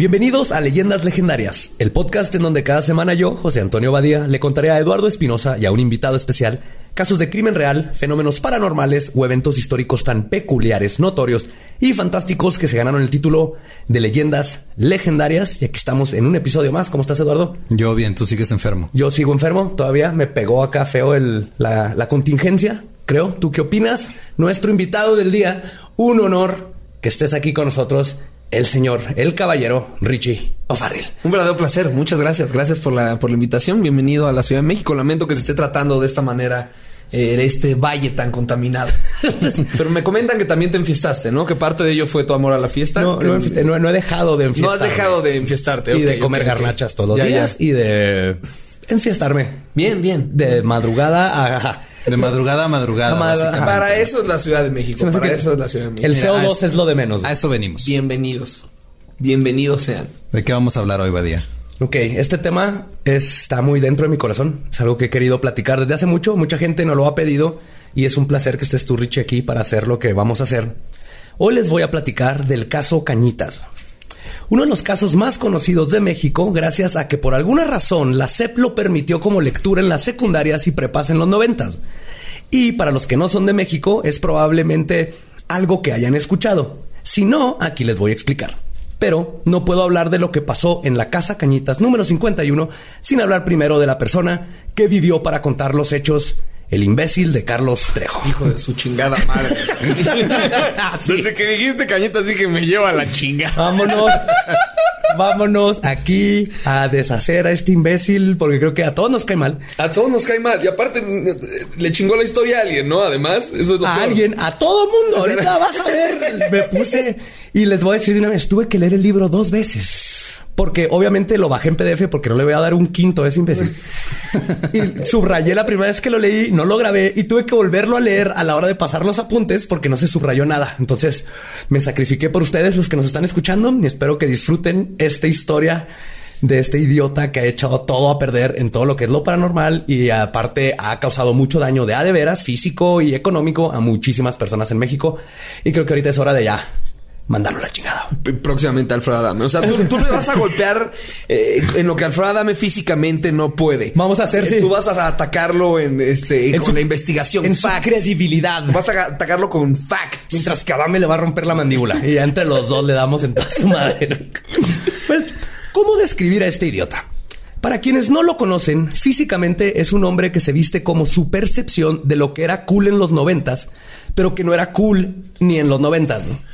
Bienvenidos a Leyendas Legendarias, el podcast en donde cada semana yo, José Antonio Badía, le contaré a Eduardo Espinosa y a un invitado especial casos de crimen real, fenómenos paranormales o eventos históricos tan peculiares, notorios y fantásticos que se ganaron el título de Leyendas Legendarias. Y aquí estamos en un episodio más. ¿Cómo estás, Eduardo? Yo bien, tú sigues enfermo. Yo sigo enfermo, todavía me pegó acá feo el, la, la contingencia, creo. ¿Tú qué opinas? Nuestro invitado del día, un honor que estés aquí con nosotros el señor, el caballero Richie O'Farrell. Un verdadero placer. Muchas gracias. Gracias por la, por la invitación. Bienvenido a la Ciudad de México. Lamento que se esté tratando de esta manera eh, este valle tan contaminado. Pero me comentan que también te enfiestaste, ¿no? Que parte de ello fue tu amor a la fiesta. No, no, enfiesté, no, no, he dejado de enfiestarme. No has dejado de enfiestarte. Y de comer okay, garnachas todos los días. Ya. Y de enfiestarme. Bien, bien. De madrugada a... De madrugada a madrugada. madrugada. Para eso es la Ciudad de México. Para eso es la Ciudad de México. El CO2 Mira, es lo de menos. A eso venimos. Bienvenidos. Bienvenidos sean. ¿De qué vamos a hablar hoy, Badía? Ok, este tema está muy dentro de mi corazón. Es algo que he querido platicar desde hace mucho. Mucha gente nos lo ha pedido y es un placer que estés tú, Richie, aquí para hacer lo que vamos a hacer. Hoy les voy a platicar del caso Cañitas. Uno de los casos más conocidos de México, gracias a que por alguna razón la CEP lo permitió como lectura en las secundarias y prepas en los noventas. Y para los que no son de México, es probablemente algo que hayan escuchado. Si no, aquí les voy a explicar. Pero no puedo hablar de lo que pasó en la Casa Cañitas número 51 sin hablar primero de la persona que vivió para contar los hechos el imbécil de Carlos Trejo. Hijo de su chingada madre. sí. Desde que dijiste cañitas dije me lleva la chinga. Vámonos. Vámonos aquí a deshacer a este imbécil porque creo que a todos nos cae mal. A todos nos cae mal. Y aparte le chingó la historia a alguien, ¿no? Además, eso es lo A peor. alguien, a todo mundo. Ahorita vas a ver. Me puse y les voy a decir de una vez, tuve que leer el libro dos veces. Porque obviamente lo bajé en PDF porque no le voy a dar un quinto a ese imbécil. y subrayé la primera vez que lo leí, no lo grabé y tuve que volverlo a leer a la hora de pasar los apuntes porque no se subrayó nada. Entonces me sacrifiqué por ustedes, los que nos están escuchando, y espero que disfruten esta historia de este idiota que ha echado todo a perder en todo lo que es lo paranormal y aparte ha causado mucho daño de a de veras físico y económico a muchísimas personas en México. Y creo que ahorita es hora de ya mandarlo a la chingada. Próximamente Alfredo Adame. O sea, tú, tú le vas a golpear eh, en lo que Alfredo Adame físicamente no puede. Vamos a hacer, eh, sí. Tú vas a atacarlo en este En con su- la investigación. En su facts. credibilidad. Vas a atacarlo con facts. Mientras que Adame le va a romper la mandíbula. Y ya entre los dos le damos en toda su madre. Pues, ¿cómo describir a este idiota? Para quienes no lo conocen, físicamente es un hombre que se viste como su percepción de lo que era cool en los noventas, pero que no era cool ni en los noventas, ¿no?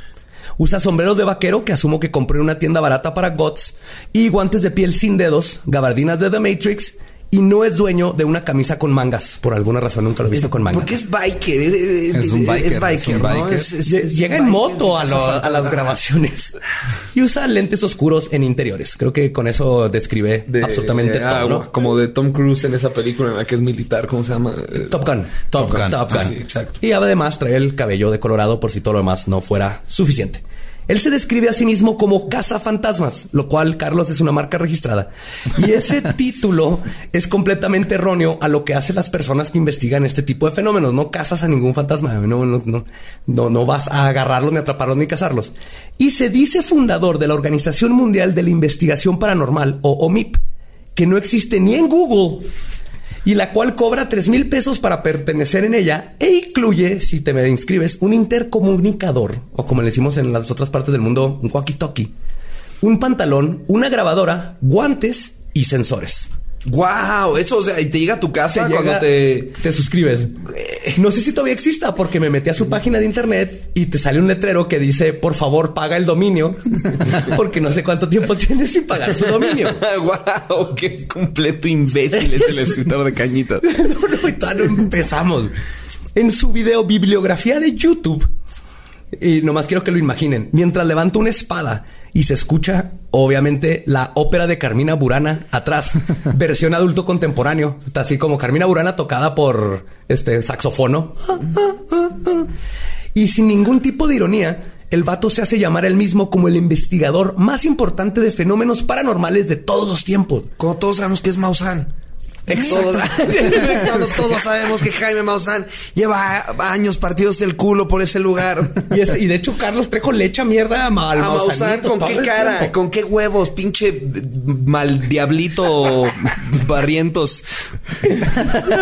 Usa sombreros de vaquero que asumo que compró en una tienda barata para GOTS y guantes de piel sin dedos, gabardinas de The Matrix y no es dueño de una camisa con mangas. Por alguna razón nunca lo he visto con mangas. Porque es biker. Es, es- Es un biker, Es biker. es un ¿no? biker. Es- es- Lle- es Llega en biker. moto a, lo- a las grabaciones y usa lentes oscuros en interiores. Creo que con eso describe De- absolutamente ah, todo. ¿no? Como de Tom Cruise en esa película en la que es militar. ¿Cómo se llama? Eh, Top Gun. Top, Top Gun. Gun. Top Gun. Ah, sí, exacto. Y además trae el cabello de colorado por si todo lo demás no fuera suficiente. Él se describe a sí mismo como cazafantasmas, lo cual, Carlos, es una marca registrada. Y ese título es completamente erróneo a lo que hacen las personas que investigan este tipo de fenómenos. No cazas a ningún fantasma, no, no, no, no, no vas a agarrarlos, ni atraparlos, ni cazarlos. Y se dice fundador de la Organización Mundial de la Investigación Paranormal, o OMIP, que no existe ni en Google y la cual cobra 3 mil pesos para pertenecer en ella e incluye, si te me inscribes, un intercomunicador, o como le decimos en las otras partes del mundo, un walkie-talkie, un pantalón, una grabadora, guantes y sensores. Wow, eso, o sea, y te llega a tu casa Te cuando llega- te. te suscribes. No sé si todavía exista porque me metí a su página de internet y te sale un letrero que dice, por favor, paga el dominio, porque no sé cuánto tiempo tienes sin pagar su dominio. wow, qué completo imbécil es el escritor de cañitas. no, no, todavía no empezamos. En su video bibliografía de YouTube, y nomás quiero que lo imaginen, mientras levanta una espada y se escucha, obviamente, la ópera de Carmina Burana atrás, versión adulto contemporáneo. Está así como Carmina Burana tocada por este saxofono. Y sin ningún tipo de ironía, el vato se hace llamar él mismo como el investigador más importante de fenómenos paranormales de todos los tiempos. Como todos sabemos que es Maussan. Todos, todos, sabemos que Jaime Maussan lleva años partidos del culo por ese lugar. Y, este- y de hecho, Carlos Trejo le echa mierda a, Ma- al A Maussan, ¿con qué cara? ¿Con qué huevos? Pinche mal diablito barrientos.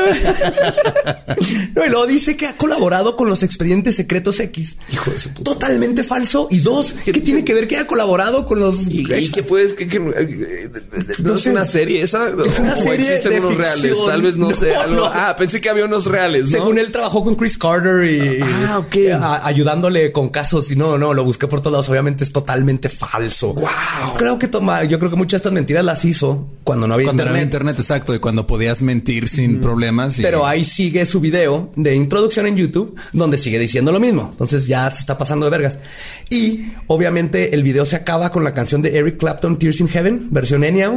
No, y luego dice que ha colaborado con los expedientes secretos X. Hijo de su puta. Totalmente falso. Y dos, ¿qué tiene que ver que haya colaborado con los ¿Y, y qué puedes? ¿Qué, qué- eh, no, No es sé. una serie esa? Es una ¿O serie de unos reales? Tal vez no, No, sé. algo- no. Ah, pensé que había unos reales, ¿no? Según él trabajó con Chris Carter y Ah, ok. a- ayudándole con casos y no, no, lo busqué por todos lados. Obviamente es totalmente falso. Wow. Creo que toma, yo creo que muchas de estas mentiras las hizo cuando no había Cuando no internet. había internet, exacto, y cuando podías mentir sin problemas. y- Pero ahí sigue su video de introducción en YouTube donde sigue diciendo lo mismo. Entonces ya se está pasando de vergas. Y obviamente el video se acaba con la canción de Eric Clapton, Tears in Heaven, versión Enya,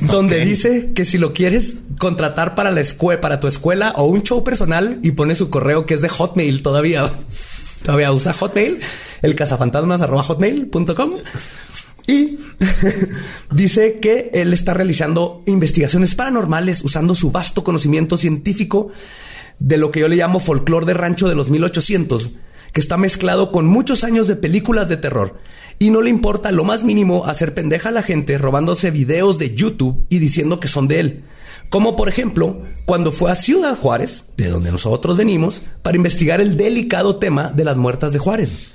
donde dice que si lo quieres contratar para la escuela, para tu escuela o un show personal y pone su correo que es de Hotmail todavía. Todavía usa Hotmail, el cazafantasmas arroba hotmail.com. Y dice que él está realizando investigaciones paranormales usando su vasto conocimiento científico de lo que yo le llamo folclore de rancho de los 1800, que está mezclado con muchos años de películas de terror. Y no le importa lo más mínimo hacer pendeja a la gente robándose videos de YouTube y diciendo que son de él. Como por ejemplo, cuando fue a Ciudad Juárez, de donde nosotros venimos, para investigar el delicado tema de las muertas de Juárez.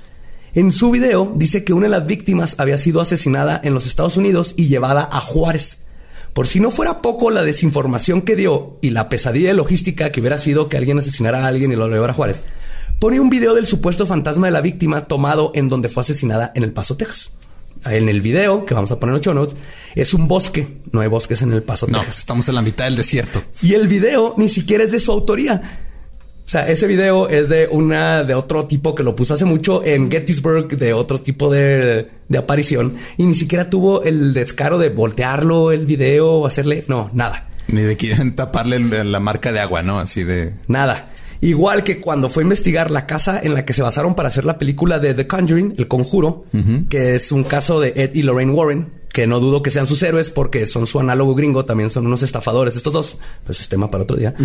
En su video dice que una de las víctimas había sido asesinada en los Estados Unidos y llevada a Juárez. Por si no fuera poco la desinformación que dio y la pesadilla logística que hubiera sido que alguien asesinara a alguien y lo llevara a Juárez, pone un video del supuesto fantasma de la víctima tomado en donde fue asesinada en El Paso, Texas. En el video, que vamos a poner en los show notes, es un bosque. No hay bosques en El Paso, No, Texas. estamos en la mitad del desierto. Y el video ni siquiera es de su autoría. O sea, ese video es de una de otro tipo que lo puso hace mucho en Gettysburg, de otro tipo de, de aparición, y ni siquiera tuvo el descaro de voltearlo el video o hacerle. No, nada. Ni de quieren taparle la marca de agua, ¿no? Así de. Nada. Igual que cuando fue a investigar la casa en la que se basaron para hacer la película de The Conjuring, El Conjuro, que es un caso de Ed y Lorraine Warren, que no dudo que sean sus héroes porque son su análogo gringo, también son unos estafadores estos dos, pero ese es tema para otro día.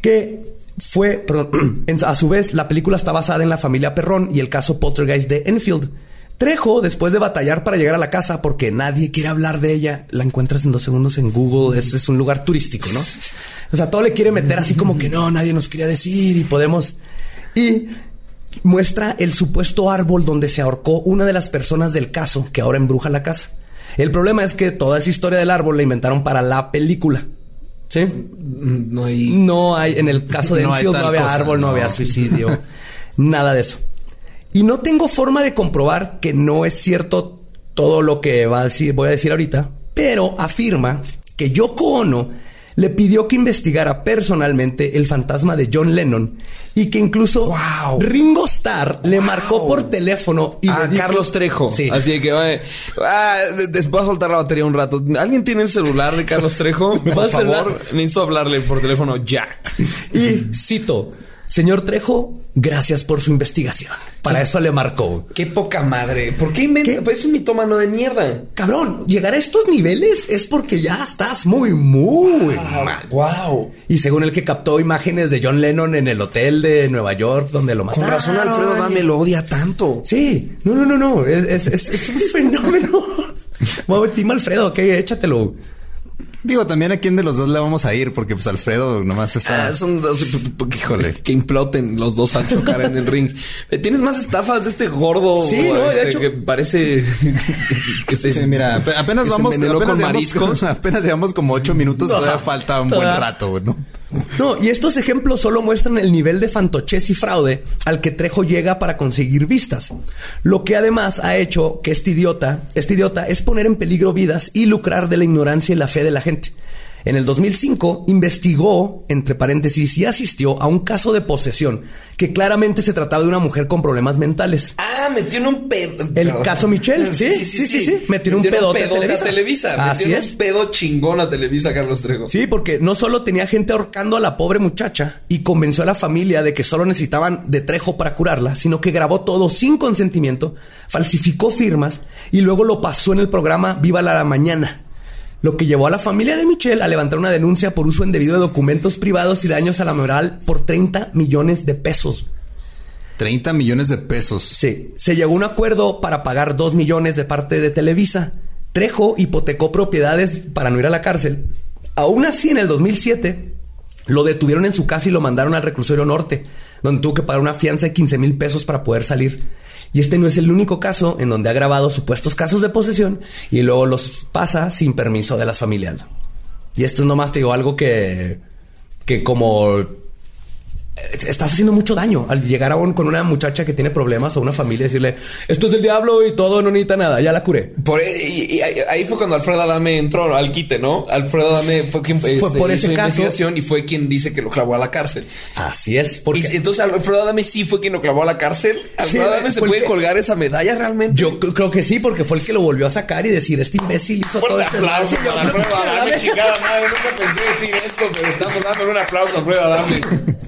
Que fue, perdón, a su vez, la película está basada en la familia Perrón y el caso Poltergeist de Enfield. Trejo, después de batallar para llegar a la casa porque nadie quiere hablar de ella, la encuentras en dos segundos en Google. Es, es un lugar turístico, ¿no? O sea, todo le quiere meter así como que no, nadie nos quería decir y podemos. Y muestra el supuesto árbol donde se ahorcó una de las personas del caso que ahora embruja la casa. El problema es que toda esa historia del árbol la inventaron para la película. ¿Sí? No hay. No hay, en el caso de No Enfield no había cosa, árbol, no, no. había suicidio, nada de eso. Y no tengo forma de comprobar que no es cierto todo lo que va a decir, voy a decir ahorita, pero afirma que Yoko Ono le pidió que investigara personalmente el fantasma de John Lennon y que incluso Wow. Ringo Starr le marcó por teléfono y a dijo- Carlos Trejo. Sí. Así que oye, ah, voy a soltar la batería un rato. ¿Alguien tiene el celular de Carlos Trejo? Por favor, necesito hablarle por teléfono ya. Y cito, señor Trejo, gracias por su investigación. Para eso le marcó. Qué poca madre. ¿Por qué inventa? Pues es un mitómano de mierda. Cabrón, llegar a estos niveles es porque ya estás muy, muy mal. Wow. Y según el que captó imágenes de John Lennon en el hotel de Nueva York donde lo Con mataron. razón Alfredo Dame lo odia tanto. Sí, no, no, no, no. Es, es- es- es un fenómeno. Bueno, Team Alfredo, ok, échatelo. Digo, también a quién de los dos le vamos a ir, porque pues Alfredo nomás está. Ah, son dos Híjole. que imploten los dos a chocar en el ring. Eh, ¿Tienes más estafas de este gordo? Sí, no, de este, hecho- que parece que se Sí, mira, ap- apenas vamos, apenas con llevamos, apenas llevamos como ocho minutos, No, todavía falta un buen rato, ¿no? No, y estos ejemplos solo muestran el nivel de fantochez y fraude al que Trejo llega para conseguir vistas. Lo que además ha hecho que este idiota, este idiota es poner en peligro vidas y lucrar de la ignorancia y la fe de la gente. En el 2005 investigó, entre paréntesis, y asistió a un caso de posesión que claramente se trataba de una mujer con problemas mentales. Ah, metió en un pedo. El caso Michelle, sí, sí, sí, sí. Metió en un pedote a Televisa. Televisa. Así es. un pedo chingón a Televisa, Carlos Trejo. Sí, porque no solo tenía gente ahorcando a la pobre muchacha y convenció a la familia de que solo necesitaban de Trejo para curarla, sino que grabó todo sin consentimiento, falsificó firmas y luego lo pasó en el programa Viva la Mañana. Lo que llevó a la familia de Michelle a levantar una denuncia por uso indebido de documentos privados y daños a la moral por 30 millones de pesos. 30 millones de pesos. Sí, se llegó a un acuerdo para pagar 2 millones de parte de Televisa. Trejo hipotecó propiedades para no ir a la cárcel. Aún así, en el 2007, lo detuvieron en su casa y lo mandaron al reclusorio norte, donde tuvo que pagar una fianza de 15 mil pesos para poder salir. Y este no es el único caso en donde ha grabado supuestos casos de posesión y luego los pasa sin permiso de las familias. Y esto es nomás, te digo, algo que, que como estás haciendo mucho daño al llegar a un, con una muchacha que tiene problemas o una familia y decirle esto es del diablo y todo no necesita nada, ya la curé. Por, y, y ahí fue cuando Alfredo Adame entró al quite, ¿no? Alfredo Adame fue quien fue este, por ese caso y fue quien dice que lo clavó a la cárcel. Así es. Porque... Y, entonces Alfredo Adame sí fue quien lo clavó a la cárcel. Alfredo Adame se puede colgar esa medalla realmente. Yo creo que sí, porque fue el que lo volvió a sacar y decir este imbécil hizo todo este aplauso para Alfredo Adame. Chingada madre, nunca pensé decir esto, pero estamos dando un aplauso a Alfredo Adame.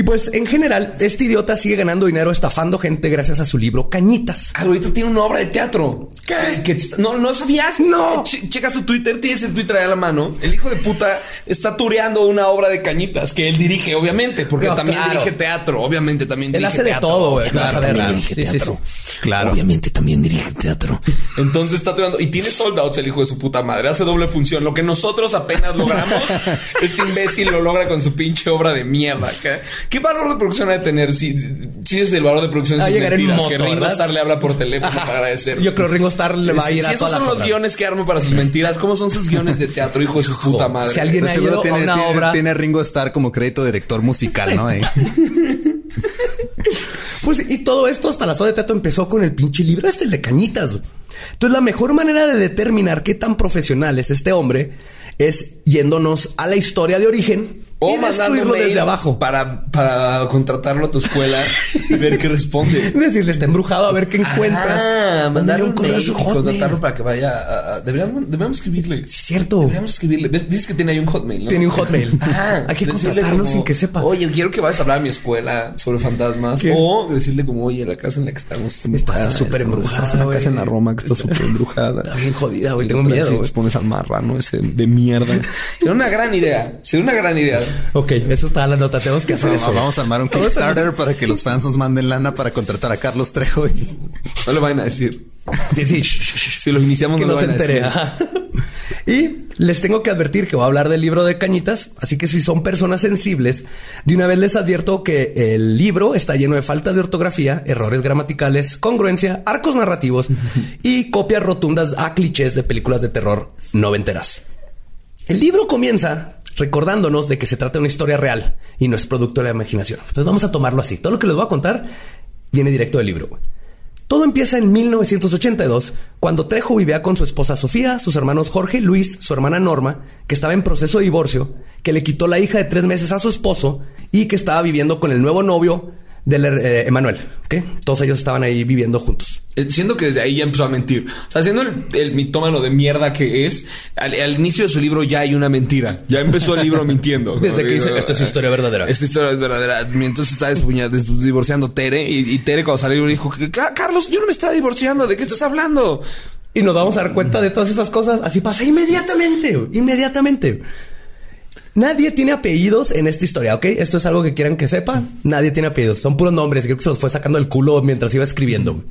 Y pues en general, este idiota sigue ganando dinero estafando gente gracias a su libro Cañitas. Ah, ahorita tiene una obra de teatro. ¿Qué? no, no sabías. No. checa su Twitter, tienes el Twitter ahí a la mano. El hijo de puta está tureando una obra de Cañitas que él dirige, obviamente, porque también dirige teatro. Obviamente también él dirige hace teatro. de todo, güey. Claro, claro, dirige teatro. Claro. Obviamente también dirige teatro. Entonces está tureando y tiene sold outs el hijo de su puta madre. Hace doble función. Lo que nosotros apenas logramos, este imbécil lo logra con su pinche obra de mierda. ¿Qué, ¿Qué valor de producción de tener si, si es el valor de producción de a sus llegar mentiras, en moto, que Ringo ¿verdad? Starr le habla por teléfono para agradecer. Yo creo que Ringo Starr le va a ir si a esos todas son las los obras. guiones que armo para sus mentiras, ¿cómo son sus guiones de teatro, hijo de su puta madre? Si alguien ha ido tiene, a una tiene- obra, tiene a Ringo Starr como crédito director musical, ¿no? Eh. pues y todo esto hasta la obra de teatro empezó con el pinche libro este el de Cañitas. güey. Entonces la mejor manera de determinar qué tan profesional es este hombre es yéndonos a la historia de origen O mail desde abajo. para, para contratarlo a tu escuela y ver qué responde. Decirle, está embrujado a ver qué encuentras. Ah, mandarle un correo y contratarlo para que vaya a... a- deberíamos, deberíamos escribirle. Sí, es cierto. Deberíamos escribirle. Dices que tiene ahí un hotmail, ¿no? Tiene un hotmail. Ah, Hay que contratarlo como, sin que sepa. Oye, quiero que vayas a hablar a mi escuela sobre fantasmas. ¿Qué? O decirle como, oye, la casa en la que estamos está embrujada. Está súper embrujada, Es una casa en la Roma que está súper embrujada. Está bien jodida, güey. Tengo miedo. les pones al marrano ese de mierda. Sería una gran idea. Sería una gran idea. Ok, eso está en la nota. Tenemos que hacer No, eso. vamos a armar un Kickstarter para que los fans nos manden lana para contratar a Carlos Trejo. y- No le vayan a decir. Sí, sí. Si lo iniciamos, que no no lo se vayan a entere. decir. Y les tengo que advertir que voy a hablar del libro de Cañitas, así que si son personas sensibles, de una vez les advierto que el libro está lleno de faltas de ortografía, errores gramaticales, congruencia, arcos narrativos y copias rotundas a clichés de películas de terror noventeras. El libro comienza recordándonos de que se trata de una historia real y no es producto de la imaginación. Entonces vamos a tomarlo así. Todo lo que les voy a contar viene directo del libro. Todo empieza en 1982, cuando Trejo vivía con su esposa Sofía, sus hermanos Jorge Luis, su hermana Norma, que estaba en proceso de divorcio, que le quitó la hija de tres meses a su esposo y que estaba viviendo con el nuevo novio del eh, Emanuel. ¿ok? Todos ellos estaban ahí viviendo juntos. Eh, Siento que desde ahí ya empezó a mentir. O sea, siendo el, el mitómano de mierda que es, al, al inicio de su libro ya hay una mentira. Ya empezó el libro mintiendo. ¿no? Desde que dice, esta es historia verdadera. Esta historia es verdadera. Entonces está divorciando Tere y, y Tere cuando salió dijo, que, "Ca- Carlos, yo no me estaba divorciando. ¿De qué estás hablando? Y nos vamos a dar cuenta de todas esas cosas. Así pasa inmediatamente, inmediatamente. Nadie tiene apellidos en esta historia, ¿ok? Esto es algo que quieran que sepan. Nadie tiene apellidos. Son puros nombres. Creo que se los fue sacando el culo mientras iba escribiendo.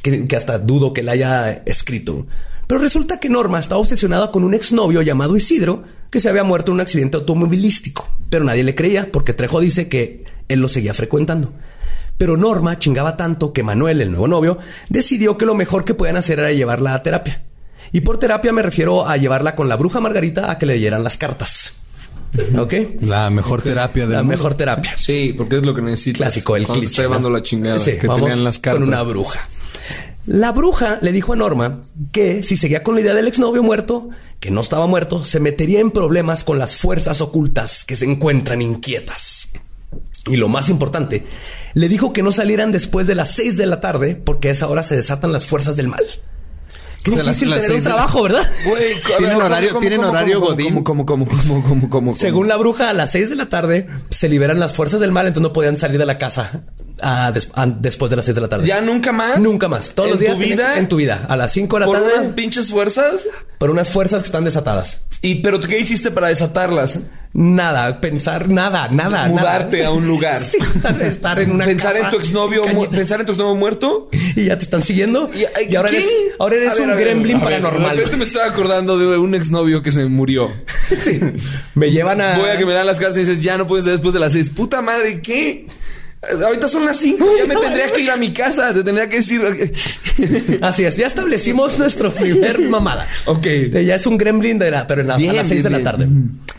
Que, hasta dudo que la haya escrito. Pero resulta que Norma estaba obsesionada con un exnovio llamado Isidro que se había muerto en un accidente automovilístico. Pero nadie le creía porque Trejo dice que él lo seguía frecuentando. Pero Norma chingaba tanto que Manuel, el nuevo novio, decidió que lo mejor que podían hacer era llevarla a terapia. Y por terapia me refiero a llevarla con la bruja Margarita a que le leyeran las cartas. ¿Ok? La mejor terapia del La mundo. mejor terapia. Sí, porque es lo que necesitas. Clásico, el cliché. está llevando ¿no? la chingada. Sí, que vamos tenían las cartas. Con una bruja. La bruja le dijo a Norma que si seguía con la idea del exnovio muerto, que no estaba muerto, se metería en problemas con las fuerzas ocultas que se encuentran inquietas. Y lo más importante, le dijo que no salieran después de las 6 de la tarde porque a esa hora se desatan las fuerzas del mal. Qué O sea, las- difícil las tener un seis la- trabajo, ¿verdad? Güey, Tienen ver, horario- tienen horario godín. Como, como, como, como, como, como, Según la bruja, a las 6 de la tarde se liberan las fuerzas del mal, entonces no podían salir de la casa des- después de las 6 de la tarde. ¿Ya nunca más? Nunca más. Todos ¿En los días tu vida? en tu vida. A las 5 de la ¿Por tarde. unas pinches fuerzas? Por unas fuerzas que están desatadas. ¿Y pero qué hiciste para desatarlas? Nada, pensar nada, nada. Mudarte nada. a un lugar. Sí, estar en una Pensar casa en tu exnovio, pensar en tu exnovio muerto. y ya te están siguiendo. Y, ay, ahora eres, ahora eres ver, un ver, gremlin ver, paranormal. De repente me estoy acordando de un exnovio que se murió. Me llevan a. Voy a que me dan las cartas y dices, ya no puedes después de las seis. Puta madre, ¿qué? Ahorita son las cinco, ya me tendría que ir a mi casa, te tendría que decir. Así es, ya establecimos nuestro primer mamada. Ok. Ya es un gremlin de la, pero en la- Bien, a las 6 bien, de la bien. tarde.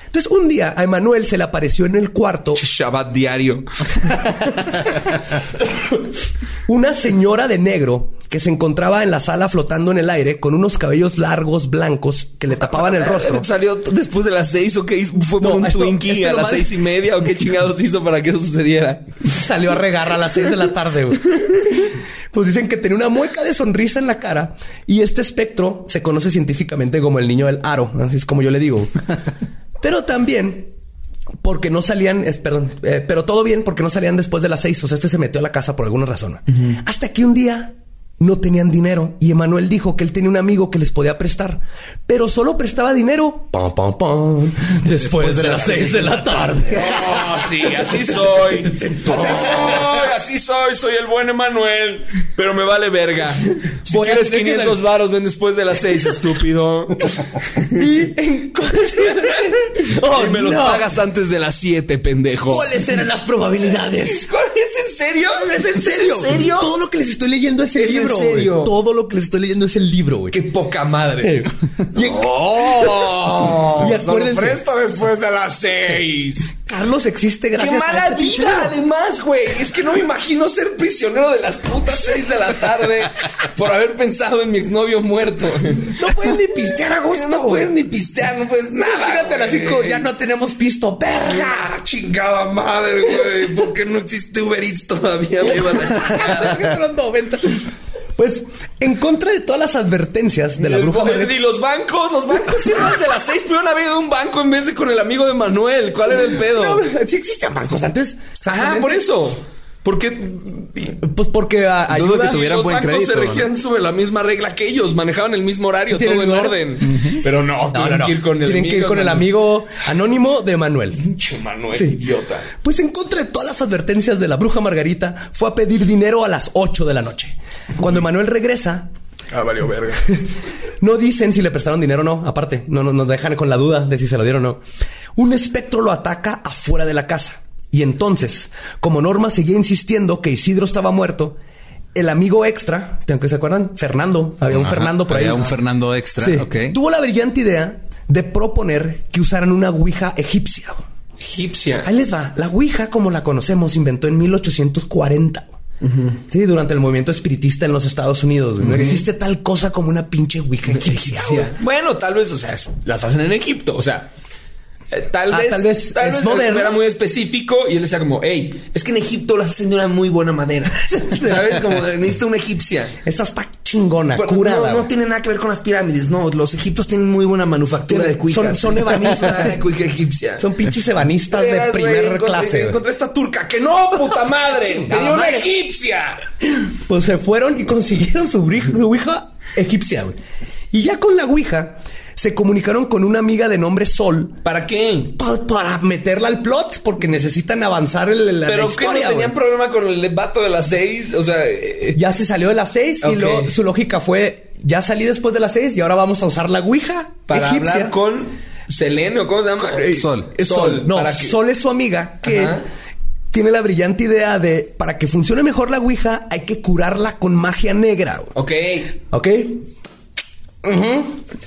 Entonces, un día a Emanuel se le apareció en el cuarto Shabbat diario. una señora de negro que se encontraba en la sala flotando en el aire con unos cabellos largos blancos que le tapaban el rostro. ¿Salió después de las seis o qué hizo? ¿Fue por No, un esto- Twinkie esto a las madre- seis y media o qué chingados hizo para que eso sucediera? Salió a regar a las 6 de la tarde. güey. Pues dicen que tenía una mueca de sonrisa en la cara y este espectro se conoce científicamente como el niño del aro, así es como yo le digo. Pero también porque no salían, eh, perdón, eh, pero todo bien porque no salían después de las 6, o sea, este se metió a la casa por alguna razón. Hasta que un día no tenían dinero y Emanuel dijo que él tenía un amigo que les podía prestar, pero solo prestaba dinero pam, pam, pam, después, de las 6 de la tarde. Oh, sí, así soy. Así soy, así soy. Soy el buen Emanuel. Pero me vale verga. Si Voy quieres tener que 500 varos, ven después de las 6, estúpido. Y en Oh, y me los no. pagas antes de las 7, pendejo. ¿Cuáles eran las probabilidades? ¿Cuál ¿Es en serio? ¿Es en serio? ¿En serio? Todo lo que les estoy leyendo es el Todo lo que les estoy leyendo es el libro, güey. Qué poca madre. ¡Oh! Y acuérdense- presto después de las 6. Carlos existe ¡Qué gracias a mala este vida! Además, güey. Es que no me imagino ser prisionero de las putas 6 de la tarde por haber pensado en mi exnovio muerto. No puedes ni pistear a gusto, No puedes ni pistear, no puedes nada. A las cinco, ya no tenemos pisto, verga. Ah, chingada madre, güey. ¿Por qué no existe Uber Eats todavía? Me iban a chingar. Eran 90. Pues, en contra de todas las advertencias de la El- bruja Y los bancos, los bancos siempre de las seis pudieron haber ido un banco en vez de con el amigo de Manuel. ¿Cuál era el pedo? No, sí existían bancos antes. Ajá, por eso. Porque Pues porque ah, Dudo ayuda. que tuvieran los buen bancos crédito, se regían sobre la misma regla que ellos, manejaban el mismo horario, todo en orden. Pero no, No, tienen no, no. que ir con el Tienen que ir con el amigo anónimo de Manuel. Pinche Manuel, Sí. idiota. Pues en contra de todas las advertencias de la bruja Margarita, fue a pedir dinero a las 8 de la noche. Cuando Manuel regresa, Ah, valió verga. no dicen si le prestaron dinero o no. Aparte, no no- nos dejan con la duda de si se lo dieron o no. Un espectro lo ataca afuera de la casa. Y entonces, como Norma seguía insistiendo que Isidro estaba muerto, el amigo extra, aunque se acuerdan, Fernando, había un Ajá, Fernando por ahí. había un Fernando extra, Sí. ok. Tuvo la brillante idea de proponer que usaran una ouija egipcia. Egipcia. Ahí les va. La Ouija, como la conocemos, se inventó en 1840. Sí, durante el movimiento espiritista en los Estados Unidos. güey. No existe tal cosa como una pinche Ouija egipcia. Bueno, tal vez, o sea, las hacen en Egipto, o sea. Eh, Tal Ah, vez, tal vez es moderno. era muy específico y él decía como, hey, es que en Egipto las hacen de una muy buena madera. ¿Sabes? Como necesita una egipcia. Esta está chingona, Pero curada. no, tiene nada que ver con las pirámides. No, los egipcios tienen muy buena manufactura de cuicas. son- son ebanistas. Cuica egipcia. Son pinches ebanistas de primer clase. Encontré esta turca que no, puta madre. Tenía una egipcia. Pues se fueron y consiguieron su, su Ouija egipcia. güey. Y ya con la Ouija se comunicaron con una amiga de nombre Sol ¿Para qué? pa- para meterla al plot porque necesitan avanzar el, la, la Pero que historia. no tenían problema con el vato de las seis. O sea, eh, Ya se salió de las seis Ok. y luego su lógica fue ya salí después de las seis y ahora vamos a usar la Ouija para egipcia. hablar con Selene o cómo se llama. Eh, Sol. Es Sol. No, Sol es su amiga que Ajá. tiene la brillante idea de para que funcione mejor la Ouija hay que curarla con magia negra. güey. Ok.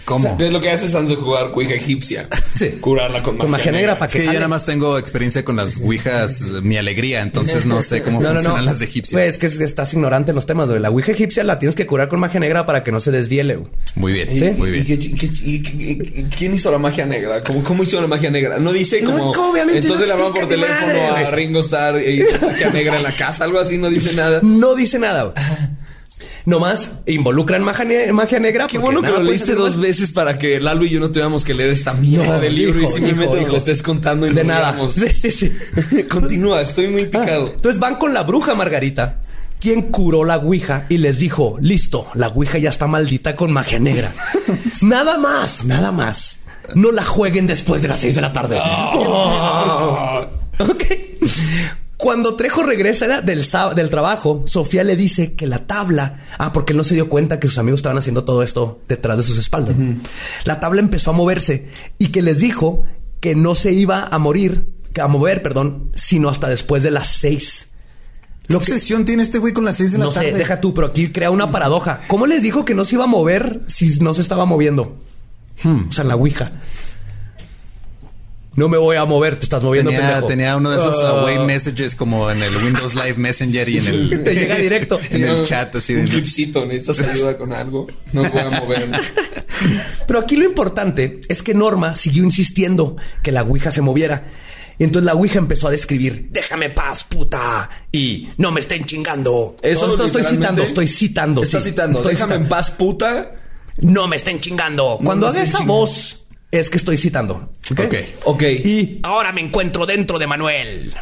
¿Cómo? Es lo que haces antes de jugar cuija egipcia. Sí. Curarla con, Con magia negra para Es que que yo nada más tengo experiencia con las ouijas, mi alegría, entonces no sé cómo No, funcionan no. las egipcias. Güey, es que es- estás ignorante en los temas, güey. La Ouija egipcia la tienes que curar con magia negra para que no se desviele. güey. Muy bien, ¿Sí? muy ¿Y, bien. y y y quién hizo la magia negra? ¿Cómo, cómo hizo la magia negra? No dice No, como. obviamente entonces no le hablaron por teléfono madre, a. Ringo Starr e hizo magia negra en la casa, algo así, no dice nada. No dice nada. güey. Nomás involucran magia, ne- magia negra. Qué bueno que lo leíste dos mal. veces para que Lalo y yo no tuviéramos que leer esta mierda No, del libro y simplemente hijo, lo estés contando y De no nada. Sí, sí, sí. Continúa, estoy muy picado. Entonces van con la bruja Margarita, quien curó la Ouija y les dijo, listo, la Ouija ya está maldita con magia negra. nada más, nada más. No la jueguen después de las seis de la tarde. Oh. ok. Cuando Trejo regresa del, del trabajo, Sofía le dice que la tabla, ah, porque él no se dio cuenta que sus amigos estaban haciendo todo esto detrás de sus espaldas. La tabla empezó a moverse y que les dijo que no se iba a morir, que a mover, perdón, sino hasta después de las seis. ¿Qué obsesión tiene este güey con las seis de la No tarde? sé, deja tú, pero aquí crea una paradoja. ¿Cómo les dijo que no se iba a mover si no se estaba moviendo? Hmm. O sea, la Ouija. No me voy a mover, te estás moviendo, Tenía, pendejo. tenía uno de esos Ah. away messages como en el Windows Live Messenger y en el... Te llega directo. en el chat así Un de... clipcito, necesitas ayuda con algo. No voy a mover. Pero aquí lo importante es que Norma siguió insistiendo que la Ouija se moviera. Y entonces la Ouija empezó a describir, déjame paz, puta, y no me estén chingando. Eso esto estoy citando, estoy citando. Estás sí. citando. Estoy Déjame en paz, puta. No me estén chingando. Cuando me haga esa chingando. voz, es que estoy citando. ¿ok? Ok. Y ahora me encuentro dentro de Manuel.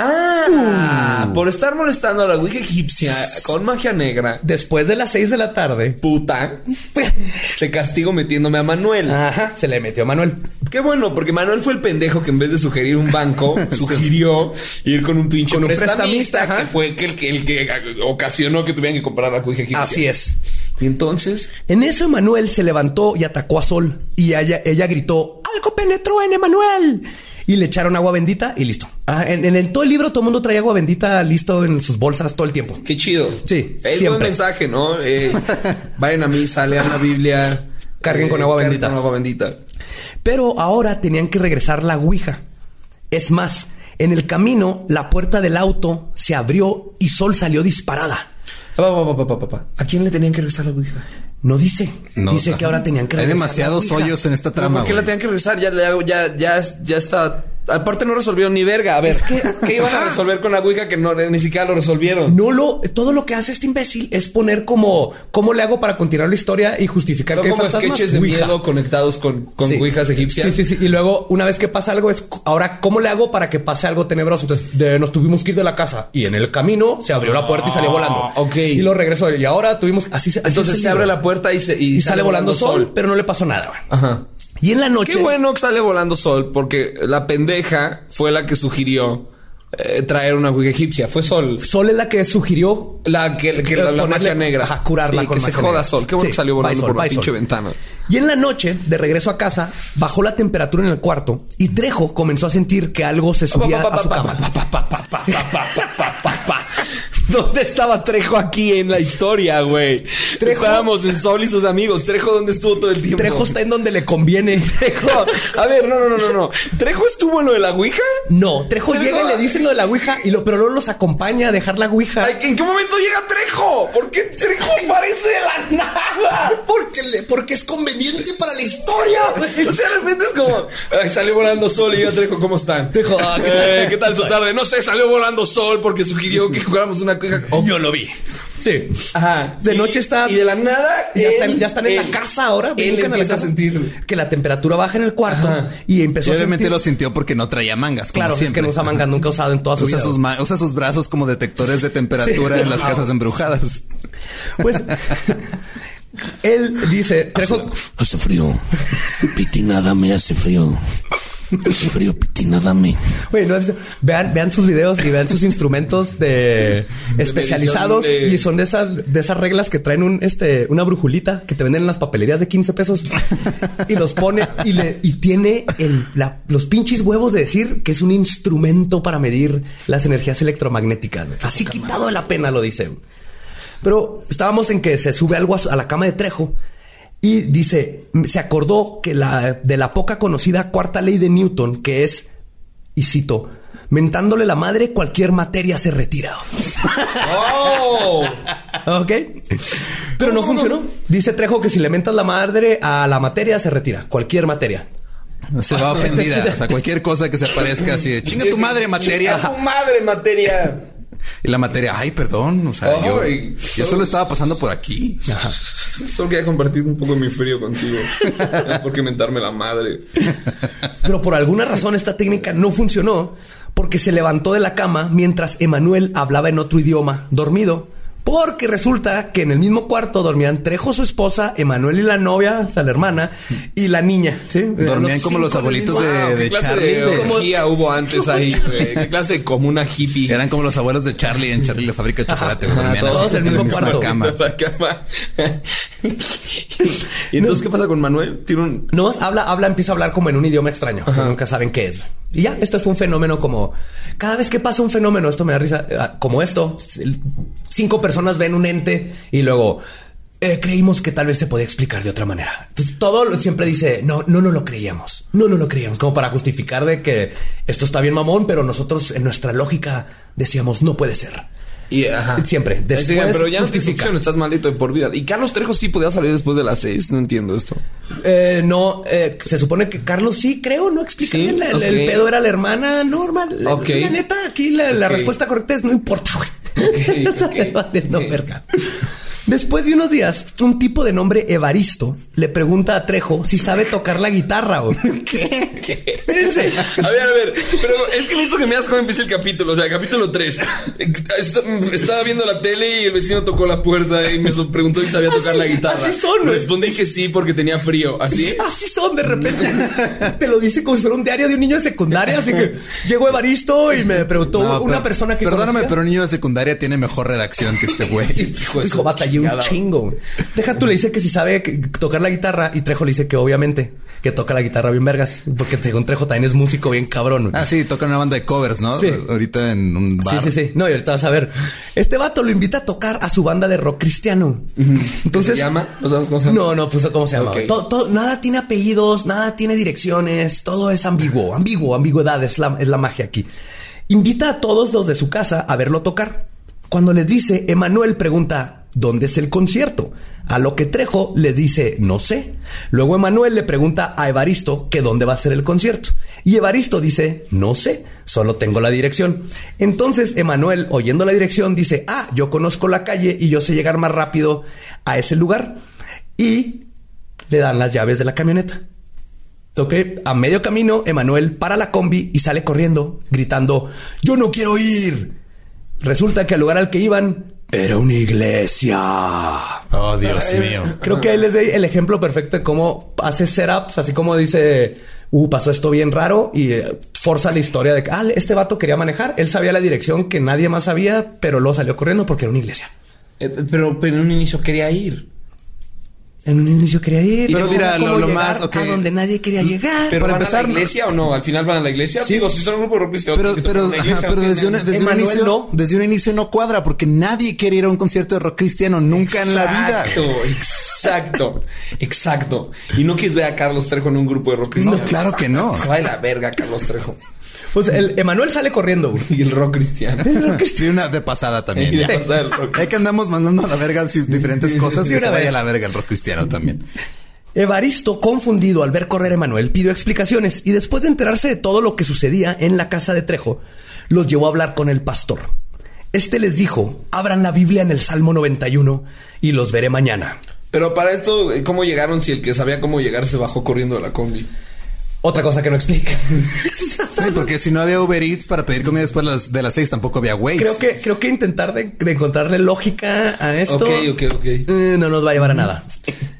Ah, por estar molestando a la Ouija egipcia con magia negra. Después de las seis de la tarde. Puta. Te castigo metiéndome a Manuel. Ajá, se le metió a Manuel. Qué bueno, porque Manuel fue el pendejo que en vez de sugerir un banco, sugirió ir con un pinche Con un prestamista, prestamista, que fue que el, que el que ocasionó que tuvieran que comprar la Ouija egipcia. Así es. Y entonces, En eso Manuel se levantó y atacó a Sol. Y ella, ella gritó, algo penetró en Emanuel. Y le echaron agua bendita y listo. Ah, en, en el- todo el libro todo el mundo trae agua bendita listo en sus bolsas todo el tiempo. qué chido. Sí, Es siempre. mensaje, ¿no? Eh, vayan a misa, lean la Biblia. eh, Carguen con agua carguen bendita. Con agua bendita. Pero ahora tenían que regresar la Ouija. Es más, en el camino la puerta del auto se abrió y Sol salió disparada. Pa, pa, pa, pa, pa, pa, pa. ¿A quién le tenían que regresar la Ouija? No dice. No, dice que ahora tenían que Hay regresar la demasiados hoyos en esta trama, ¿Por qué la tenían que regresar? Ya, ya, ya, ya, ya está. Aparte no resolvieron ni verga. A ver, ¿qué, qué iban a resolver con la Ouija que no, ni siquiera lo resolvieron? No lo, todo lo que hace este imbécil es poner como cómo le hago para continuar la historia y justificar Son que hay como fantasmas? sketches de Ouija. miedo conectados con, con Sí. ouijas egipcias. Sí, sí, sí. Y luego, una vez que pasa algo, es ahora, ¿cómo le hago para que pase algo tenebroso? Entonces, de- nos tuvimos que ir de la casa y en el camino se abrió la puerta y salió volando. Ah, ok. Y lo regresó. Y ahora tuvimos así se- así Entonces es el se abre la puerta y, se, y, y sale volando sol, pero no le pasó nada. Ajá. Y en la noche. Qué bueno que sale volando sol porque la pendeja fue la que sugirió eh, traer una ouija egipcia. Fue sol. Sol es la que sugirió La que, que la, la magia negra. ajá, curarla Sí, con que se joda negra. sol. Qué bueno Sí, que salió volando por la pinche Sol. ventana. Y en la noche, de regreso a casa, bajó la temperatura en el cuarto y Trejo comenzó a sentir que algo se subía a su cama. ¿Dónde estaba Trejo aquí en la historia, güey? Trejo- Estábamos en Sol y sus amigos. Trejo, ¿dónde estuvo todo el tiempo? Trejo está en donde le conviene. Trejo. A ver, no, no, no, no, no. ¿Trejo estuvo en lo de la Ouija? No, Trejo Trejo- llega y le dice lo de la Ouija, y lo, pero luego los acompaña a dejar la Ouija. Ay, ¿En qué momento llega Trejo? ¿Por qué Trejo aparece de la nada? porque, le- porque es conveniente para la historia. O sea, de repente es como... Ay, salió volando Sol y yo, Trejo, ¿cómo están? Trejo, ah, ¿qué tal? Eh, ¿Qué tal su tarde? No sé, salió volando Sol porque sugirió que jugáramos una Ouija. Yo lo vi. Sí. Ajá. De Y- noche está- Y de la nada. Ya, él- están, ya están en él- la casa ahora. Él a la empieza a sentir. que la temperatura baja en el cuarto Ajá. y Y empezó a obviamente sentir... lo sintió porque no traía mangas. como Claro, es que no usa mangas, nunca usado en toda su Usa vida. sus, usa sus brazos como detectores de temperatura en las casas embrujadas. Pues él dice, Trejo, Hace frío. Piti, nada me hace frío. Hace frío, Piti, nada me. Güey, no es- vean, vean sus videos y vean sus instrumentos de especializados de- y son de esas, de esas reglas que traen un, este, una brujulita que te venden en las papelerías de 15 pesos y los pone y le, y tiene el, la- los pinches huevos de decir que es un instrumento para medir las energías electromagnéticas. Así quitado de la pena lo dice. Pero estábamos en que se sube algo a, su- a la cama de Trejo y dice, se acordó que la, de la poca conocida cuarta ley de Newton, que es, y cito, mentándole la madre, cualquier materia se retira. ¡Oh! ¿Ok? Pero no funcionó. Dice Trejo que si le mentas la madre a la materia, se retira. Cualquier materia. Se va ofendida. O sea, cualquier cosa que se parezca así de chinga tu madre, materia. ¡Chinga tu madre, materia! Y la materia, ay, perdón. O sea, yo, solo estaba pasando por aquí. Solo quería compartir un poco mi frío contigo. Porque mentarme la madre. Pero por alguna razón esta técnica no funcionó porque se levantó de la cama mientras Emanuel hablaba en otro idioma, dormido. Porque resulta que en el mismo cuarto dormían Trejo, su esposa, Emanuel y la novia, o sea, la hermana, y la niña. ¿sí? Dormían como los abuelitos de- ¿Qué de clase Charlie, de de- hubo antes ahí, güey? ¿Qué clase de comuna hippie? Eran como los abuelos de Charlie en Charlie la fábrica de chocolate. Ajá, todos así en el mismo la cuarto. cama. La cama. ¿Y entonces qué pasa con Manuel? Tiene un... No, habla, habla, empieza a hablar como en un idioma extraño, que nunca saben qué es. Y ya, esto fue un fenómeno como cada vez que pasa un fenómeno, esto me da risa, eh, como esto, cinco personas ven un ente y luego eh, creímos que tal vez se podía explicar de otra manera. Entonces todo siempre dice no, no, no lo creíamos, no, no lo creíamos, como para justificar de que esto está bien mamón, pero nosotros en nuestra lógica decíamos no puede ser. Y, ajá. Siempre. Después, Después pero ya no justifica. estás maldito de por vida. Y Carlos Trejo sí podía salir después de las seis. No entiendo esto. Eh, no, eh, se supone que Carlos sí, creo, no explica Sí, bien. El, pedo era la hermana normal. La, neta, aquí la, la respuesta correcta es no importa, güey. Ok. verga. Después de unos días, un tipo de nombre Evaristo le pregunta a Trejo si sabe tocar la guitarra. güey. ¿Qué? Espérense. A ver, a ver. Pero es que necesito que me hagas cómo empieza el capítulo. O sea, capítulo 3. Estaba viendo la tele y el vecino tocó la puerta y me preguntó si sabía tocar Así- la guitarra. así son, güey. Respondí que sí porque tenía frío. ¿Así? Así son de repente. Te lo dice como si fuera un diario de un niño de secundaria. Así que llegó Evaristo y me preguntó No, una pero- persona que Perdóname, conocía. pero un niño de secundaria tiene mejor redacción que este güey. Hijo de Un chingo. Deja tú, le dice que si sabe tocar la guitarra y Trejo le dice que obviamente que toca la guitarra bien vergas. Porque según Trejo también es músico bien cabrón. Ah, sí, tocan una banda de covers, ¿no? Sí. Ahorita en un bar. Sí, sí, sí. No, y ahorita vas a ver. Este vato lo invita a tocar a su banda de rock cristiano. Entonces. ¿Se llama? ¿No sabes cómo se llama? No, no puso cómo se llama. Todo- nada tiene apellidos, nada tiene direcciones, todo es ambiguo, ambiguo, ambigüedad es la, es la magia aquí. Invita a todos los de su casa a verlo tocar. Cuando les dice, Emanuel pregunta, ¿dónde es el concierto? A lo que Trejo le dice, no sé. Luego Emanuel le pregunta a Evaristo que dónde va a ser el concierto. Y Evaristo dice, no sé, solo tengo la dirección. Entonces Emanuel, oyendo la dirección, dice, ah, yo conozco la calle y yo sé llegar más rápido a ese lugar. Y le dan las llaves de la camioneta. Ok, a medio camino, Emanuel para la combi y sale corriendo, gritando: ¡Yo no quiero ir! Resulta que al lugar al que iban era una iglesia. Oh, Dios mío. Creo que ahí les doy el ejemplo perfecto de cómo hace setups, así como dice, uh, pasó esto bien raro y eh, forza la historia de que, ah, este vato quería manejar, él sabía la dirección que nadie más sabía, pero luego salió corriendo porque era una iglesia. Eh, pero, pero en un inicio quería ir. En un inicio quería ir, Pero no mira, lo- más, ok. a donde nadie quería llegar. Pero Para van empezar, a la iglesia o no? Al final van a la iglesia. Sí. Digo, si son un grupo de rock cristiano, Pero, pero, iglesia, no desde, tienen- una- desde un inicio, no. desde un inicio no cuadra porque nadie quiere ir a un concierto de rock cristiano nunca en la vida. Exacto, exacto, exacto. Y no quieres ver a Carlos Trejo en un grupo de rock No, cristiano. claro que no. Se va de la verga Carlos Trejo. Pues el Emanuel sale corriendo. güey. Y el rock cristiano. Sí, una de pasada también. Y ya. de pasada el rock. Es que andamos mandando a la verga diferentes cosas De que una se vaya vez. a la verga el rock cristiano también. Evaristo, confundido al ver correr a Emanuel, pidió explicaciones y después de enterarse de todo lo que sucedía en la casa de Trejo, los llevó a hablar con el pastor. Este les dijo, abran la Biblia en el Salmo 91 y los veré mañana. Pero para esto, ¿cómo llegaron si el que sabía cómo llegar se bajó corriendo de la combi? Otra cosa que no explica. Sí, porque si no había Uber Eats para pedir comida después de las, de las seis, tampoco había Waze. creo que, creo que intentar de, de encontrarle lógica a esto Ok, ok, ok. eh, no nos va a llevar a nada.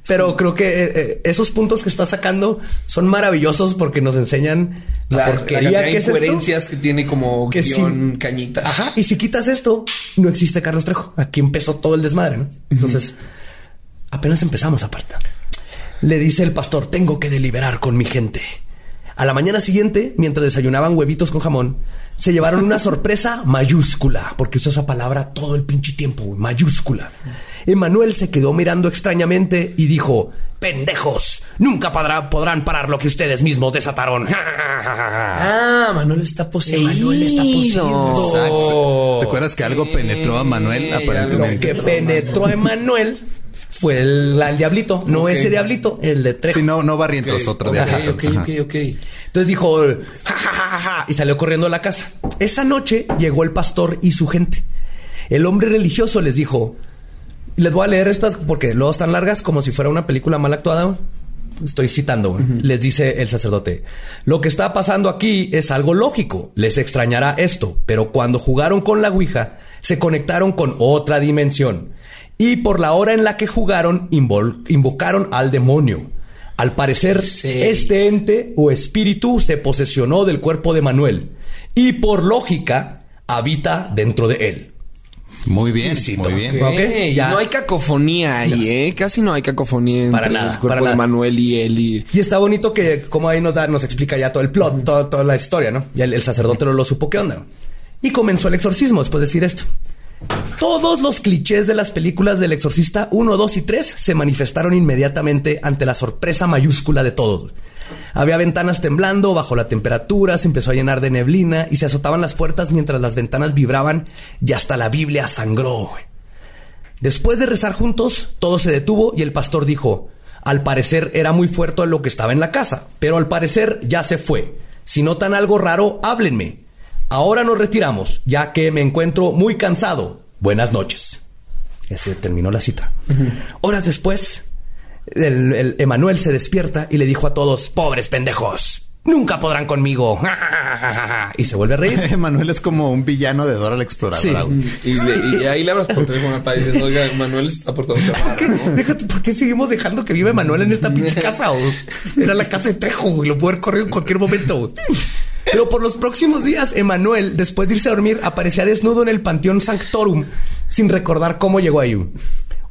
Pero creo que eh, eh, esos puntos que está sacando son maravillosos porque nos enseñan la, La, porquería que es esto. incoherencias que tiene como Que guion sí. cañita. Ajá. Y si quitas esto, no existe Carlos Trejo. Aquí empezó todo el desmadre, ¿no? Entonces, apenas empezamos aparte. Le dice el pastor, tengo que deliberar con mi gente. A la mañana siguiente, mientras desayunaban huevitos con jamón, se llevaron una sorpresa mayúscula, porque usó esa palabra todo el pinche tiempo, güey, mayúscula. Emanuel se quedó mirando extrañamente y dijo, pendejos, nunca podrá- podrán parar lo que ustedes mismos desataron. Ah, Manuel está poseído. Emanuel está poseído. Exacto. ¿Te acuerdas que algo penetró a Manuel? Lo Aparentemente. que penetró a Emanuel fue el, el diablito, no ese diablito, el de Trejo. Sí, no, no Barrientos, otro de Ok, ok, ok, ok. Entonces dijo, ja, ja, ja, y salió corriendo a la casa. Esa noche llegó el pastor y su gente. El hombre religioso les dijo, les voy a leer estas porque luego están largas como si fuera una película mal actuada. Estoy citando. Les dice el sacerdote, lo que está pasando aquí es algo lógico. Les extrañará esto, pero cuando jugaron con la Ouija, se conectaron con otra dimensión. Y por la hora en la que jugaron, invocaron al demonio. Al parecer, este ente o espíritu se posesionó del cuerpo de Manuel y por lógica habita dentro de él. Muy bien, Cito. muy bien. Ya. No hay cacofonía ahí, ¿eh? Casi no hay cacofonía entre Para nada, el cuerpo para de nada. Manuel y él. Y... Y está bonito que como ahí nos da, nos explica ya todo el plot, todo- toda la historia, ¿no? Y el, el sacerdote no lo supo qué onda. Y comenzó el exorcismo después de decir esto. Todos los clichés de las películas del exorcista 1, 2 y 3 se manifestaron inmediatamente ante la sorpresa mayúscula de todos. Había ventanas temblando bajo la temperatura, se empezó a llenar de neblina y se azotaban las puertas mientras las ventanas vibraban y hasta la Biblia sangró. Después de rezar juntos, todo se detuvo y el pastor dijo, al parecer era muy fuerte lo que estaba en la casa, pero al parecer ya se fue. Si notan algo raro, háblenme. Ahora nos retiramos, ya que me encuentro muy cansado. Buenas noches. Y así terminó la cita. Horas después, el, el Emanuel se despierta y le dijo a todos, pobres pendejos, nunca podrán conmigo. y se vuelve a reír. Manuel es como un villano de Dora la Exploradora. Sí. Y, le- y ahí le hablas por teléfono al país y dices, oiga, Manuel está por todo cerrado, ¿Qué? ¿no? Déjate, ¿por qué seguimos dejando que vive Manuel en esta pinche casa? Era la casa de Trejo, güey. Lo pudo haber corrido en cualquier momento. Pero por los próximos días, Emanuel, después de irse a dormir, aparecía desnudo en el Panteón Sanctorum, sin recordar cómo llegó ahí.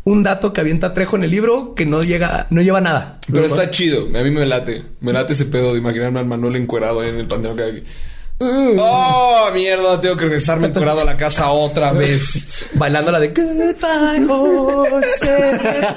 Un dato que avienta Trejo en el libro que no llega, no lleva nada. Pero está chido. A mí me late. Me late ese pedo de imaginarme al Manuel encuerado ahí en el panteón que hay aquí. Oh, mierda, tengo que regresarme encuerado a la casa otra vez. bailando la de Goodbye Horses.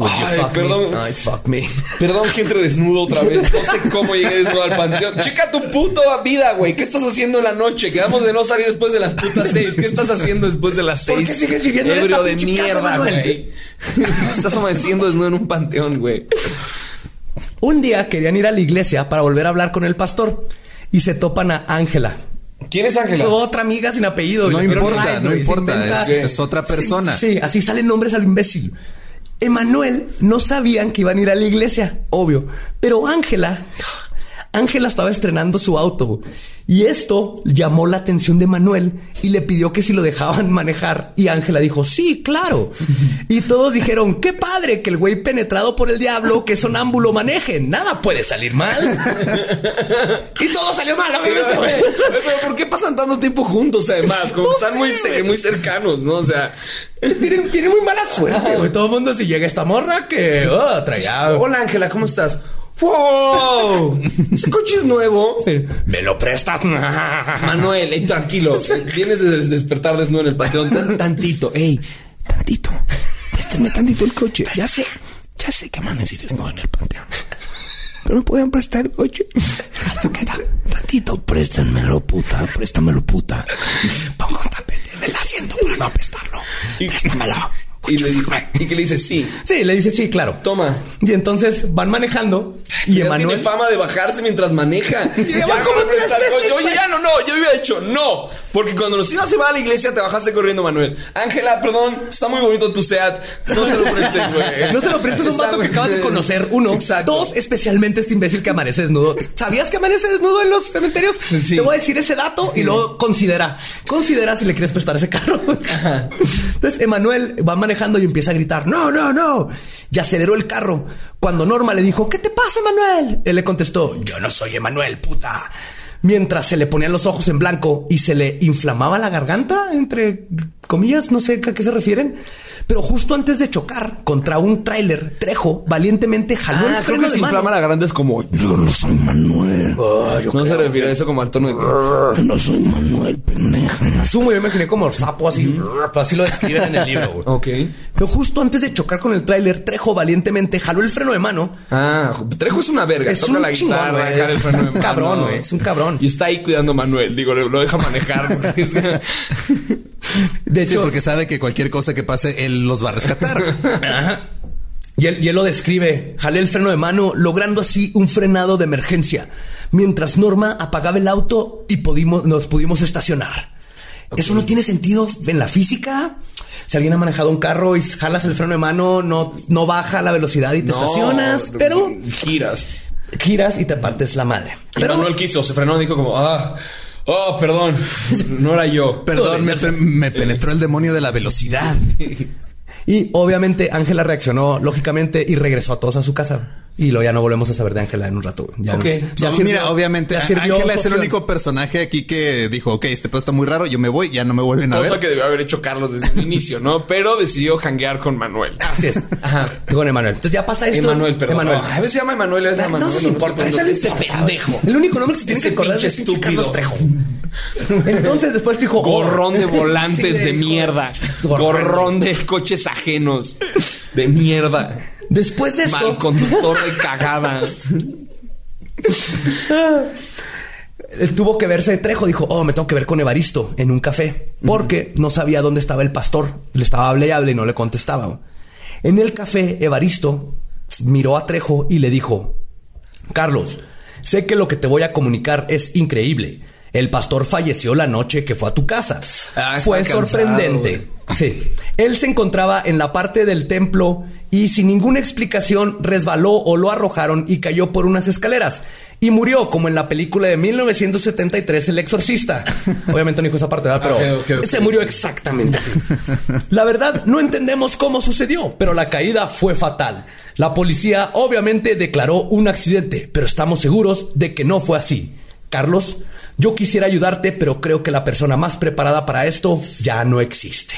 Would you Ay, fuck perdón. me? Ay, fuck me. Perdón que entre desnudo otra vez. No sé cómo llegué desnudo al panteón. Checa tu puta vida, güey. ¿Qué estás haciendo en la noche? Quedamos de no salir después de las putas seis. ¿Qué estás haciendo después de las seis? ¿Por qué sigues viviendo en Ebrio esta de mierda, güey. Estás amaneciendo desnudo en un panteón, güey. Un día querían ir a la iglesia para volver a hablar con el pastor y se topan a Ángela. ¿Quién es Ángela? Otra amiga sin apellido. No importa, no importa. es otra persona. Sí, así salen nombres al imbécil. Emanuel no sabían que iban a ir a la iglesia, obvio. Pero Ángela, Ángela estaba estrenando su auto. Y esto llamó la atención de Manuel y le pidió que si lo dejaban manejar. Y Ángela dijo, sí, claro. Y todos dijeron, qué padre que el güey penetrado por el diablo, que sonámbulo maneje. Nada puede salir mal. y todo salió mal, obviamente, güey. Pero ¿por qué pasan tanto tiempo juntos además? Como No están sé, muy, güey. muy cercanos, ¿no? O sea... Tienen, tienen muy mala suerte, güey. Todo el mundo si llega esta morra que oh, traía. Hola Ángela, ¿cómo estás? ¡Wow! ¿Ese coche es nuevo? Sí. ¿Me lo prestas? Manuel, ey, tranquilo. Vienes de despertar desnudo en el panteón. Tan- tantito, ey. Tantito. Préstame tantito el coche. Ya sé. Ya sé que amanecí desnudo en el panteón. Pero me pueden prestar el coche. Tantito, préstenmelo, puta. Préstamelo, puta. Pongo un tapete en el asiento para no apestarlo. Préstamelo. Y, le, y que le dice sí. Sí, le dice sí, claro. Toma. Y entonces van manejando y Emanuel. tiene fama de bajarse mientras maneja. Ya ya va como tres veces, güey. ya no, no. Yo hubiera dicho no. Porque cuando los hijos se van a la iglesia, te bajaste corriendo, Manuel. Ángela, perdón. Está muy bonito tu SEAT. No se lo prestes, güey. No se lo prestes a un vato que acabas de conocer, uno. Exacto. Dos, especialmente este imbécil que amanece desnudo. ¿Sabías que amanece desnudo en los cementerios? Sí. Te voy a decir ese dato y luego considera. Considera si le quieres prestar ese carro. Entonces, Emanuel va manejando y empieza a gritar: No, no, no. Y aceleró el carro. Cuando Norma le dijo: ¿Qué te pasa, Emanuel? Él le contestó: Yo no soy Emanuel, puta. Mientras se le ponían los ojos en blanco y se le inflamaba la garganta, entre comillas, no sé a qué se refieren. Pero justo antes de chocar contra un tráiler, Trejo valientemente jaló Ah, el creo freno que de se mano. inflama la garganta es como... Yo no soy Manuel. No se refiere a eso como al tono de... Yo no soy Manuel, pendeja. Asumo, yo me imaginé como sapo así, pero así lo describen en el libro. güey. Ok. Pero justo antes de chocar con el tráiler, Trejo valientemente jaló el freno de mano. Ah, Trejo es una verga. Es Toca un la guitarra, güey. dejar el freno de Un mano. cabrón, güey, es un cabrón. Y está ahí cuidando a Manuel. Digo, lo lo deja manejar. De Sí, hecho, porque sabe que cualquier cosa que pase, él los va a rescatar. Y él, y él lo describe. Jalé el freno de mano, logrando así un frenado de emergencia, mientras Norma apagaba el auto y pudimos, nos pudimos estacionar. Eso no tiene sentido en la física. Si alguien ha manejado un carro y jalas el freno de mano, no, no baja la velocidad y te estacionas, pero giras. giras y te partes la madre. Pero Pero Manuel quiso, se frenó y dijo como, ah, oh, perdón, no era yo. Perdón, me, me penetró el demonio de la velocidad. Y obviamente Ángela reaccionó lógicamente y regresó a todos a su casa. Y luego ya no volvemos a saber de Ángela en un rato. güey. Ya Ok. no- ya No, sirvió- mira, obviamente, Ángela es el único personaje aquí que dijo, ok, este pedo está muy raro, yo me voy, ya no me vuelven a Cosa ver. que debió haber hecho Carlos desde el inicio, ¿no? Pero decidió janguear con Manuel. Así es. Ajá. Con Emanuel. Entonces ya pasa esto. Emanuel, perdón. Emanuel. A veces se llama Emanuel, a veces se llama No Manuel. nos importa. Este no pendejo. El único nombre que se tiene Ese que acordar pinche es estúpido. Carlos Trejo. Entonces después dijo oh, Gorrón de volantes Sí, de mierda. Gorrón de coches ajenos. De mierda. Después de esto, Mal conductor de cagada. él tuvo que verse de Trejo. Dijo, oh, me tengo que ver con Evaristo en un café. Porque no sabía dónde estaba el pastor. Le estaba hable y hable y no le contestaba. En el café, Evaristo miró a Trejo y le dijo, Carlos, sé que lo que te voy a comunicar es increíble. El pastor falleció la noche que fue a tu casa. Ah, fue cansado, sorprendente. Sí. Él se encontraba en la parte del templo y sin ninguna explicación resbaló o lo arrojaron y cayó por unas escaleras. Y murió como en la película de 1973 El Exorcista. Obviamente no dijo esa parte, ¿verdad? Pero se murió exactamente así. La verdad, no entendemos cómo sucedió, pero la caída fue fatal. La policía obviamente declaró un accidente, pero estamos seguros de que no fue así. Carlos, yo quisiera ayudarte, pero creo que la persona más preparada para esto ya no existe.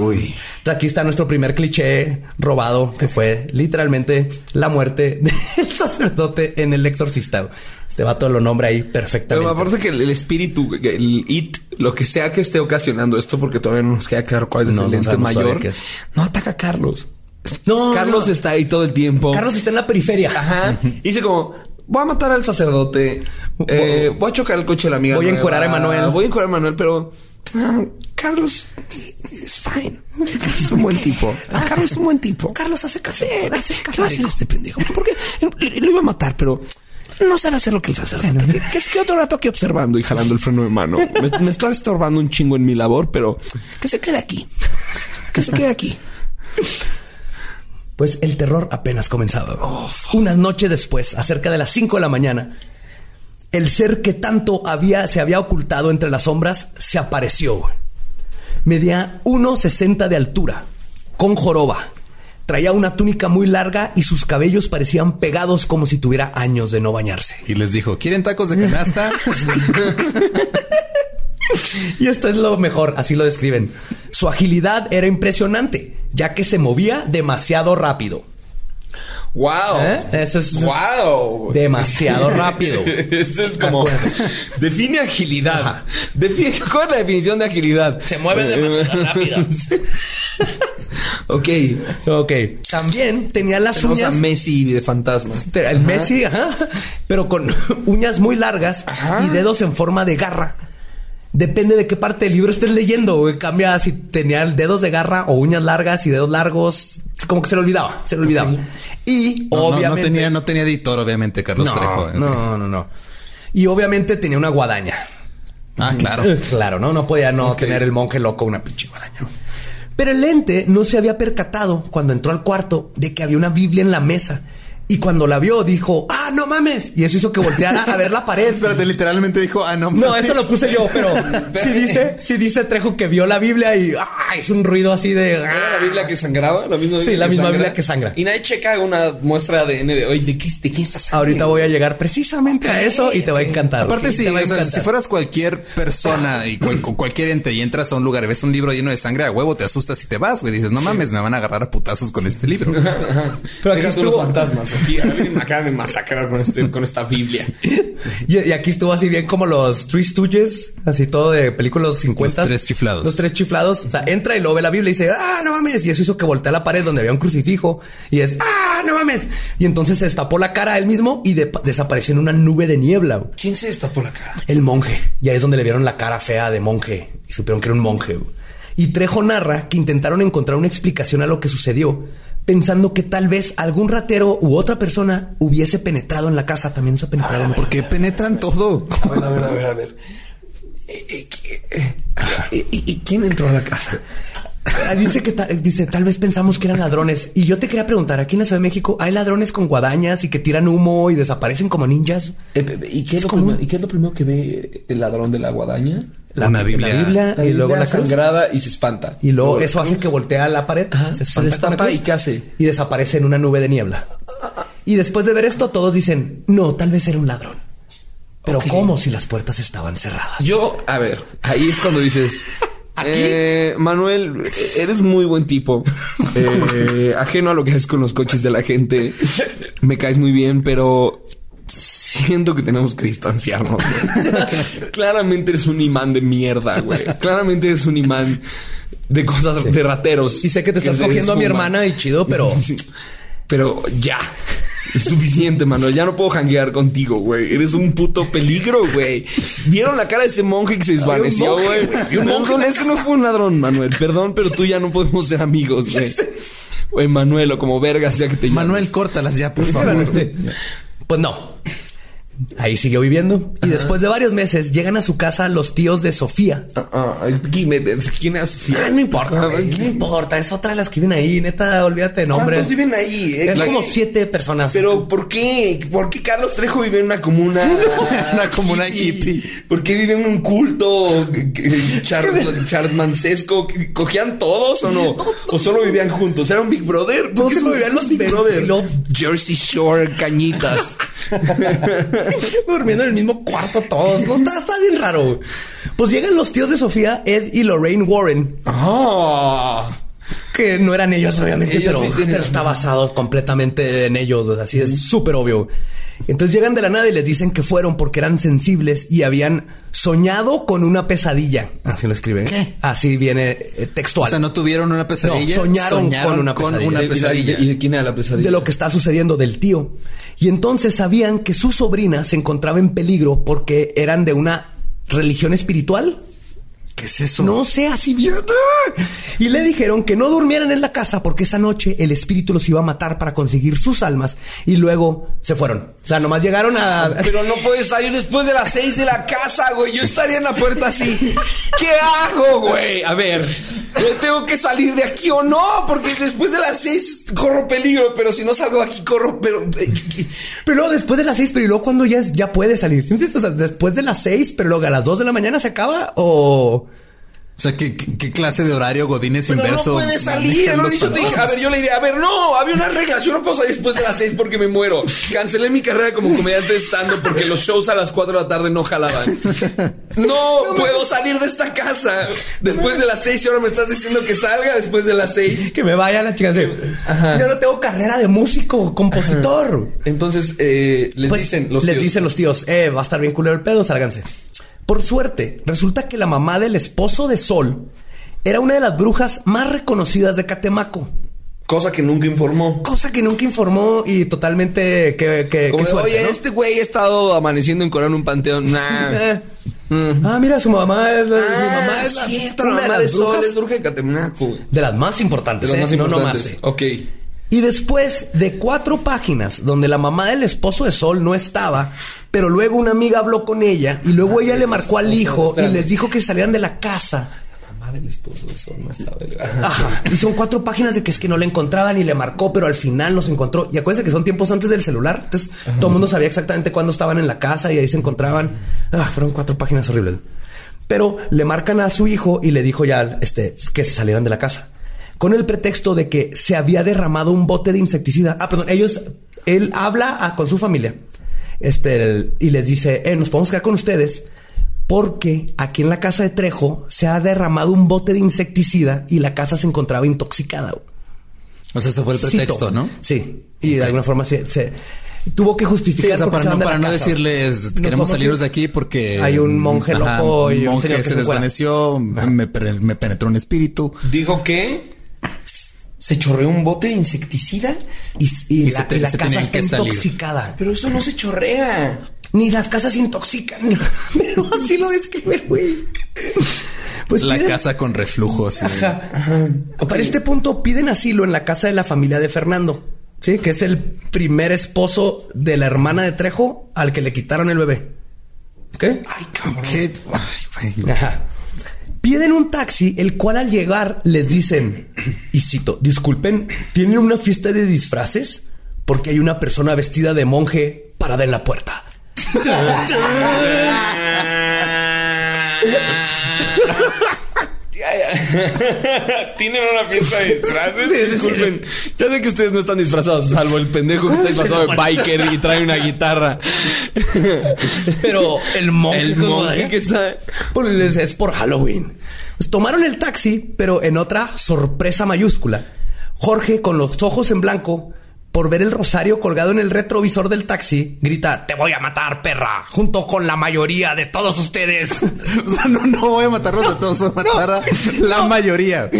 Uy. Aquí está nuestro primer cliché robado, que fue literalmente la muerte del sacerdote en el exorcista. Este vato lo nombra ahí perfectamente. Pero aparte que el, el espíritu, el it, lo que sea que esté ocasionando esto, porque todavía no nos queda claro cuál es No, el ente mayor, no ataca a Carlos. No, Carlos no. está ahí todo el tiempo. Carlos está en la periferia. Ajá. Dice como, voy a matar al sacerdote. eh, voy a chocar el coche de la amiga. Voy a nueva, encuerar a Emanuel. Voy a encuerar a Emanuel, pero... ah, Carlos es fine. Carlos es un buen tipo. Carlos es un buen tipo. Carlos hace café. ¿Qué va a hacer este pendejo? Porque lo iba a matar, pero no sabe hacer lo que el sacerdote. ¿Qué, qué es que otro rato aquí observando y jalando el freno de mano? Me, me está estorbando un chingo en mi labor, pero Que se quede aquí. Que se quede aquí. Pues el terror apenas comenzaba. Unas noches después, a cerca de las 5 de la mañana, el ser que tanto había, se había ocultado entre las sombras se apareció. Medía 1,60 de altura, con joroba. Traía una túnica muy larga y sus cabellos parecían pegados como si tuviera años de no bañarse. Y les dijo, ¿quieren tacos de canasta? Y esto es lo mejor, así lo describen. Su agilidad era impresionante, ya que se movía demasiado rápido. wow. ¿Eh? Eso es wow. demasiado rápido. Eso es como define agilidad. Define, ¿Cuál es la definición de agilidad? Se mueve demasiado rápido. ok. Ok. También tenía las Tenemos a uñas. Messi de fantasma. El Messi, ajá, pero con uñas muy largas y dedos en forma de garra. Depende de qué parte del libro estés leyendo. güey. Cambia si tenía dedos de garra o uñas largas y dedos largos. Como que se le olvidaba, se le olvidaba. Y No, no, no obviamente. tenía, no tenía editor, obviamente, Carlos no, Trejo. no, no, no. Y obviamente tenía una guadaña. Ah, claro. Eh, Claro, ¿no? No podía no tener el monje loco una pinche guadaña. Pero el ente no se había percatado cuando entró al cuarto de que había una Biblia en la mesa. Y cuando la vio, dijo, ¡ah, no mames! Y eso hizo que volteara a ver la pared. Espérate, literalmente dijo, ah, no. No, mames. eso lo puse yo, pero sí dice, sí dice Trejo que vio la Biblia y ¡ah! hizo un ruido así de. ¿Era la ¡ah! Biblia que sangraba? ¿La misma Sí, la misma Biblia que sangra. Y nadie checa una muestra de ADN de hoy. ¿De, qué, ¿De quién está sangrando? Ahorita voy a llegar precisamente a eso y te va a encantar. Aparte, ¿ok? sí, Te va a o sea, encantar. si fueras cualquier persona y cual- con cualquier ente y entras a un lugar y ves un libro lleno de sangre a huevo, te asustas y te vas, güey. Dices, no mames, me van a agarrar a putazos con este libro. Pero aquí tú los estuvo, fantasmas. Aquí alguien me acaba de masacrar con, este, con esta Biblia. Y, y aquí estuvo así bien como los Three Stooges, así todo de películas 50. Los tres chiflados. Los tres chiflados. O sea, entra y luego ve la Biblia y dice, ah, no mames. Y eso hizo que voltea a la pared donde había un crucifijo. Y es, ah, ¡Ah, no mames! Y entonces se destapó la cara a él mismo y de- desapareció en una nube de niebla. ¿Quién se destapó la cara? El monje. Y ahí es donde le vieron la cara fea de monje y supieron que era un monje. Y Trejo narra que intentaron encontrar una explicación a lo que sucedió, pensando que tal vez algún ratero u otra persona hubiese penetrado en la casa. También se ha penetrado en la ¿Por qué penetran todo? A ver, a ver, a ver, a ver. Eh, eh, eh, ¿Y quién entró a la casa? Ah, Dice que ta- dice, tal vez pensamos que eran ladrones. Y yo te quería preguntar, aquí en la Ciudad de México hay ladrones con guadañas y que tiran humo y desaparecen como ninjas. ¿Y qué, es Es lo común. primero, ¿Y qué es lo primero que ve el ladrón de la guadaña? Una Biblia. La Biblia La y luego la cruz. sangrada y se espanta. Y luego eso hace que voltea la pared, Ajá, se destapa y ¿qué hace? Y desaparece en una nube de niebla. Y después de ver esto, todos dicen, no, tal vez era un ladrón. Pero. ¿cómo si las puertas estaban cerradas? Yo, a ver, ahí es cuando dices. ¿Aquí? eh, Manuel, eres muy buen tipo. Eh, ajeno a lo que haces con los coches de la gente. Me caes muy bien, pero siento que tenemos que distanciarnos. güey. Claramente eres un imán de mierda, güey. Claramente eres un imán de cosas de rateros. Y sé que te estás cogiendo a mi hermana y chido, pero... Sí. Pero ya. Es suficiente, Manuel. Ya no puedo janguear contigo, güey. Eres un puto peligro, güey. ¿Vieron la cara de ese monje que se desvaneció, güey? un monje la ese no fue un ladrón, Manuel. Perdón, pero tú ya no podemos ser amigos, güey. Güey, Manuel, o como verga sea que te llames. Manuel, córtalas ya, por favor. Pues no. Ahí siguió viviendo. Y después de varios meses llegan a su casa los tíos de Sofía. Ah, ah, ¿quién, me- ¿Quién es Sofía? Ah, no importa, güey, no importa. Es otra de las que viven ahí. Neta, olvídate de nombres. ¿Cuántos viven ahí? eh? Es La- como siete personas. Pero ¿por qué? ¿Por qué Carlos Trejo vive en una comuna? Una comuna hippie. ¿Por qué vive en un culto char- charmancesco? ¿Cogían todos o no? ¿O solo vivían juntos? ¿Era un Big Brother? ¿Por qué solo vivían los Big Brother? Jersey Shore, cañitas. durmiendo en el mismo cuarto todos. No, está, está bien raro. Pues llegan los tíos de Sofía, Ed y Lorraine Warren, Ah. Que no eran ellos, obviamente, Ellos pero, sí pero está basado completamente en ellos. o sea, Así es súper obvio. Entonces llegan de la nada y les dicen que fueron porque eran sensibles y habían soñado con una pesadilla. Así lo escriben. ¿Qué? Así viene eh, textual. O sea, no tuvieron una pesadilla. No, soñaron con una pesadilla. una ¿Y de- pesadilla. ¿Y de quién era la pesadilla? de lo que está sucediendo del tío. Y entonces sabían que su sobrina se encontraba en peligro porque eran de una religión espiritual. ¿Qué es eso? No así bien. ¡Ah! Y le dijeron que no durmieran en la casa porque esa noche el espíritu los iba a matar para conseguir sus almas y luego se fueron. O sea, nomás llegaron a... Pero no puedes salir después de las seis de la casa, güey. Yo estaría en la puerta así. ¿Qué hago, güey? A ver, ¿me tengo que salir de aquí o no? Porque después de las seis corro peligro, pero si no salgo de aquí corro, pero... Pero luego después de las seis, pero y luego cuando ya, ya puede salir. ¿Sí me entiendes? O sea, después de las seis, pero luego a las dos de la mañana se acaba o... O sea, ¿qué, qué, clase de horario godines Pero inverso? no puedes salir. los dicho, te dije, a ver, yo le diría, a ver, no, había una regla. Yo no puedo salir después de las seis porque me muero. Cancelé mi carrera como comediante estando porque los shows a las cuatro de la tarde no jalaban. No puedo salir de esta casa después de las seis y ahora me estás diciendo que salga después de las seis. Que me vaya la chica. Yo no tengo carrera de músico, compositor. Entonces, eh, les Pues, dicen los les tíos, dicen los tíos, eh, va a estar bien culero el pedo, sálganse. Por suerte, resulta que la mamá del esposo de Sol era una de las brujas más reconocidas de Catemaco. Cosa que nunca informó. Cosa que nunca informó y totalmente que, que, Como que de, suerte, Oye, ¿no? este güey ha estado amaneciendo en Corán en un panteón. Nah. Eh. Ah, mira, su mamá es la, Ah, mamá es la, cierto, la mamá de de Sol es bruja de Catemaco. de las más importantes, De las ¿eh? más no importantes. nomás. Ok. Y después de cuatro páginas donde la mamá del esposo de Sol no estaba, pero luego una amiga habló con ella y luego ella le marcó al hijo y les dijo que salieran de la casa. Mamá del esposo de Sol no estaba. Ajá. Y son cuatro páginas de que es que no la encontraban y le marcó, pero al final nos encontró. Y acuérdense que son tiempos antes del celular. Entonces todo el mundo sabía exactamente cuándo estaban en la casa y ahí se encontraban. Ah, fueron cuatro páginas horribles. Pero le marcan a su hijo y le dijo ya este, que se salieran de la casa. Con el pretexto de que se había derramado un bote de insecticida. Ah, perdón, ellos, él habla a- con su familia. Este, el- y les dice, eh, nos podemos quedar con ustedes porque aquí en la casa de Trejo se ha derramado un bote de insecticida y la casa se encontraba intoxicada. O sea, ese fue el pretexto, Cito. ¿no? Sí. Y de alguna forma se, se- tuvo que Sí, justificar. o sea, por qué para no, para no decirles No queremos salirnos de aquí porque Hay un monje loco y un monje señor que se desvaneció, me, me penetró un espíritu. Dijo que se chorreó un bote de insecticida. Y, y Y la, se te- y la se casa está intoxicada. Pero eso no se chorrea. Ni las casas intoxican. Pero así lo describe güey. Pues La piden- casa con reflujos. y- Ajá. Para este punto piden asilo en la casa de la familia de Fernando. Sí, que es el primer esposo de la hermana de Trejo al que le quitaron el bebé. ¿Ok? Ay, cabrón. ¿Qué? Ay, güey. Ajá. Piden un taxi, el cual al llegar les dicen, y cito, disculpen, ¿tienen una fiesta de disfraces? Porque hay una persona vestida de monje parada en la puerta. Tienen una fiesta de disfraces. Disculpen. Ya sé que ustedes no están disfrazados, salvo el pendejo que está disfrazado de biker y trae una guitarra. Pero el monje, El monje de- que está- Pues es- es por Halloween. Tomaron el taxi, pero en otra sorpresa mayúscula. Jorge, con los ojos en blanco, por ver el rosario colgado en el retrovisor del taxi, grita: Te voy a matar, perra, junto con la mayoría de todos ustedes. O sea, no, no voy a matarlos a todos, voy a matar a la mayoría.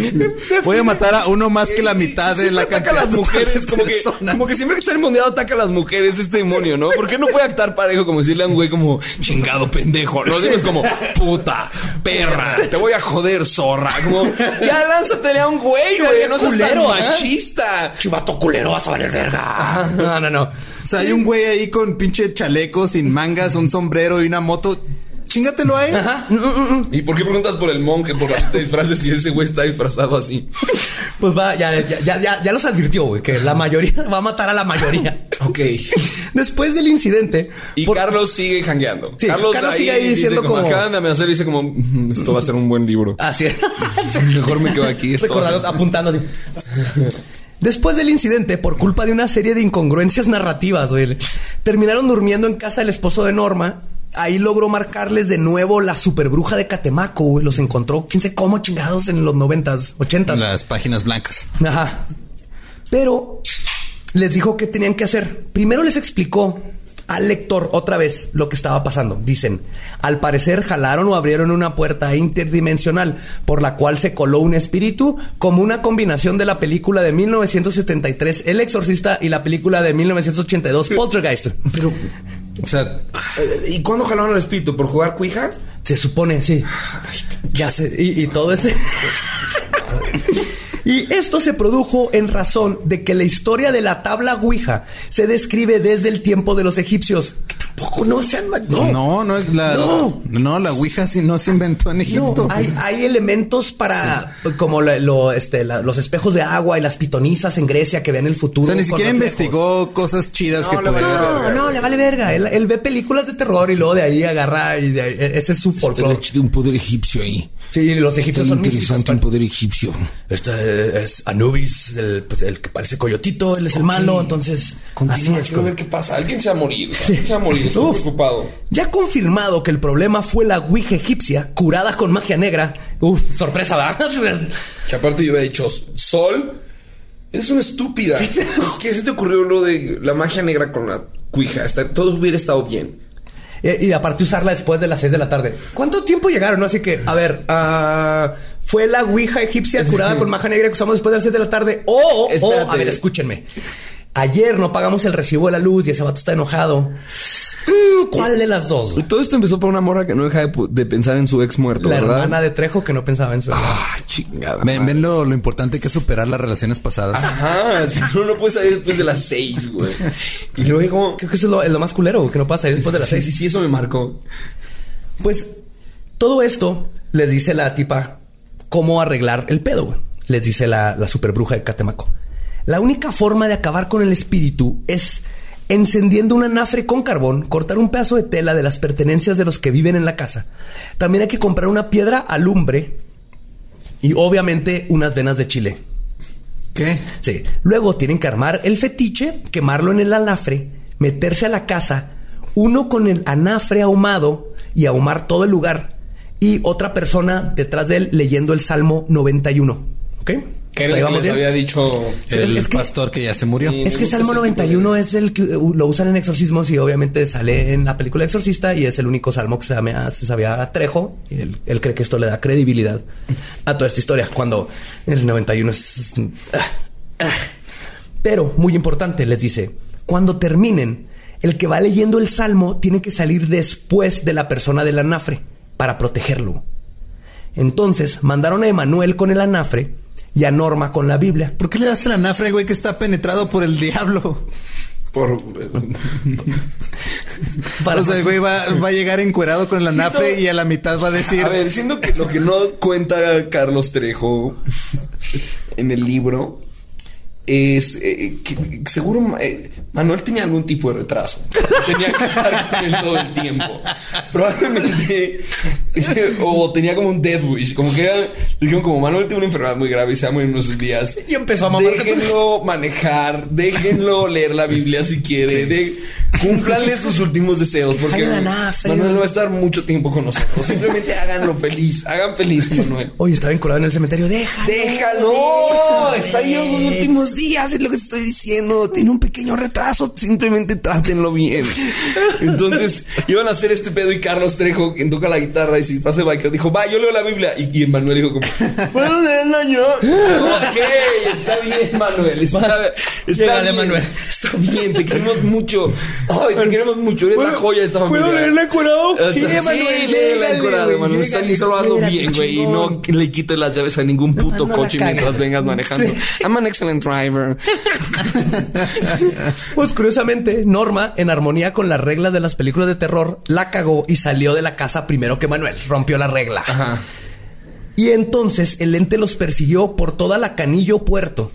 Voy a matar a uno más que la mitad de la Siempre ataca cantidad a las mujeres, como que, como que siempre que está endemoniado ataca a las mujeres este demonio, ¿no? ¿Por qué no puede actuar parejo como decirle a un güey como chingado pendejo? No siempre es como puta, perra, te voy a joder, zorra. Como ya lánzatele a un güey, güey, no seas tan ¿eh? machista. Chivato culero, vas a valer verga. No, no, no. O sea, hay un güey ahí con pinche chaleco, sin mangas, un sombrero y una moto. Chingatelo a él. ¿Y por qué preguntas por el monje, por la te disfraces si ese güey está disfrazado así? Pues va, ya, ya, ya, ya, ya los advirtió, güey, que la mayoría va a matar a la mayoría. Ok. Después del incidente. Y por- Carlos sigue jangueando. Sí, Carlos sigue ahí dice diciendo como- Acaban de amenazar y dice como... "Mm, Esto va a ser un buen libro. Así es. Mejor me quedo aquí. Esto Recordando, apuntando así. Después del incidente, por culpa de una serie de incongruencias narrativas, güey, terminaron durmiendo en casa del esposo de Norma. Ahí logró marcarles de nuevo la superbruja de Catemaco, güey. Los encontró, quién sé cómo chingados en los noventas, ochentas. Las páginas blancas. Ajá. Pero les dijo qué tenían que hacer. Primero les explicó al lector otra vez lo que estaba pasando. Dicen, al parecer jalaron o abrieron una puerta interdimensional por la cual se coló un espíritu como una combinación de la película de 1973 El Exorcista y la película de 1982 Poltergeist. Pero O sea, ¿Y cuándo jalaron al espíritu? ¿Por jugar cuija? se supone, sí. Ya sé. Y, y todo ese. Y esto se produjo en razón de que la historia de la tabla Ouija se describe desde el tiempo de los egipcios. Que tampoco no sean no. no, no es la. No. No, la Ouija sí no se inventó en Egipto. No, hay, hay elementos para como lo, lo, este, la- los espejos de agua y las pitonizas en Grecia que ven el futuro. O sea, ni siquiera investigó cosas chidas que le vale podían. No, no, le vale verga. Él, él ve películas de terror y luego de ahí agarra y de ahí- ese es su folclore. de un poder egipcio ahí. Sí, los egipcios son místicos. interesante un poder egipcio. Este es Anubis, el, pues, el que parece coyotito, él es el malo, entonces así Continúa, es. quiero como- ver qué pasa. Alguien se va a morir. Alguien se va a morir. Estoy Uf. preocupado. Ya confirmado que el problema fue la Ouija egipcia curada con magia negra. Uf, sorpresa, ¿verdad? Que aparte yo había dicho, Sol, eres una estúpida. ¿Por ¿Qué se te ocurrió lo de la magia negra con la? Hasta- todo hubiera estado bien. y, y aparte usarla después de las 6 de la tarde. ¿Cuánto tiempo llegaron? No? Así que, a ver, ah, fue la Ouija egipcia curada con magia negra que usamos después de las 6 de la tarde. O, o, Espérate. a ver, escúchenme. Ayer no pagamos el recibo de la luz y ese vato está enojado. Mm, ¿Cuál de las dos? güey? Todo esto empezó por una morra que no deja de, pensar en su ex muerto, La ¿verdad? hermana de Trejo que no pensaba en su Ah, chingada. Ven, ven lo, lo importante que es superar las relaciones pasadas. Ajá, si no, no puedes salir después de las seis, güey. Y luego... Creo que eso es lo, es lo más culero, güey, que no pasa ahí después de las Sí, 6. sí, sí, eso me marcó. Pues todo esto le dice la tipa cómo arreglar el pedo, güey. Les dice la, la superbruja de Catemaco. La única forma de acabar con el espíritu es encendiendo un anafre con carbón, cortar un pedazo de tela de las pertenencias de los que viven en la casa. También hay que comprar una piedra alumbre y obviamente unas venas de chile. ¿Qué? Sí. Luego tienen que armar el fetiche, quemarlo en el anafre, meterse a la casa, uno con el anafre ahumado y ahumar todo el lugar, y otra persona detrás de él leyendo el Salmo 91. ¿Ok? Que era lo que les había dicho... El es que- pastor que ya se murió. Es que Salmo ese tipo 91 es el que lo usan en exorcismos y obviamente sale en la película Exorcista y es el único salmo que se, llama- se sabía a Trejo y él, él cree que esto le da credibilidad a toda esta historia cuando el 91 es... ah, Pero, muy importante, les dice, cuando terminen, el que va leyendo el salmo tiene que salir después de la persona del anafre para protegerlo. Entonces mandaron a Emanuel con el anafre y a Norma con la Biblia. ¿Por qué le das el anafre, güey, que está penetrado por el diablo? Por... Para- O sea, el güey va, va a llegar encuerado con el anafre y a la mitad va a decir... A ver, siendo que lo que no cuenta Carlos Trejo en el libro es eh, que seguro eh, Manuel tenía algún tipo de retraso. Tenía que estar con él todo el tiempo. Probablemente o tenía como un death wish, como que era, dijeron como Manuel tiene una enfermedad muy grave y se va a morir en unos días. Y empezó a mamar. Déjenlo manejar, déjenlo leer la Biblia si quiere, de, cúmplanle sus últimos deseos porque. Manuel no va a estar mucho tiempo con nosotros. Simplemente háganlo feliz, hagan feliz Manuel. Oye, estaba enculado en el cementerio. Déjalo. Déjalo, está ahí en los últimos días, es lo que te estoy diciendo. Tiene un pequeño retraso, simplemente trátenlo bien. Entonces, iban a hacer este pedo y Carlos Trejo, quien toca la guitarra y si pasa biker, dijo, va, yo leo la Biblia. Y, y Manuel dijo como, ¿puedo leerla yo? ok, está bien, Manuel. Está, está bien, Manuel. Está bien, te queremos mucho. Ay, te queremos mucho. Eres la joya de esta familia. ¿Puedo leerla encuerado? Sí, Sí, Manuel, Manuel, léela llégale, encuerado, güey, Manuel. Está llégale, bien, güey. Y no le quites las llaves a ningún puto coche mientras vengas manejando. I'm an excellent driver. Pues curiosamente, Norma, en armonía con las reglas de las películas de terror, la cagó y salió de la casa primero que Manuel. Rompió la regla. Ajá. Y entonces el ente los persiguió por toda la Canillo Puerto.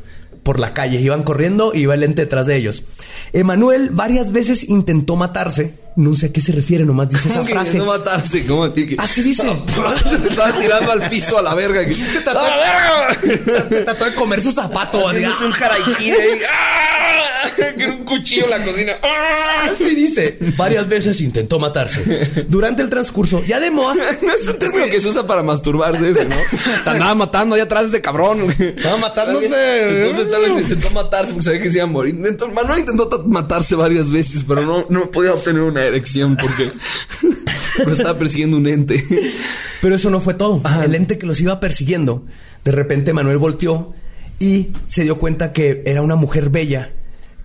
Por la calle. Iban corriendo y iba el ente detrás de ellos. Emanuel varias veces intentó matarse. No sé a qué se refiere, nomás dice esa ¿Cómo que frase. matarse? Que- Así dice. Estaba tirando al piso a la verga. que- trató- ¡A la verga! Trató de comer sus zapatos. Haciéndose un harakiri ahí. ¡Ah! Con un cuchillo en la cocina. ¡Ah! Así dice. Varias veces intentó matarse. Durante el transcurso, y además No es un término que se usa para masturbarse, ese, ¿no? Se andaba matando allá atrás ese cabrón. Estaba matándose. Entonces tal vez intentó matarse porque sabía que se iba a morir. Manuel intentó ta- matarse varias veces, pero no, no podía obtener una erección porque lo estaba persiguiendo un ente. Pero eso no fue todo. El ente que los iba persiguiendo, de repente Manuel volteó y se dio cuenta que era una mujer bella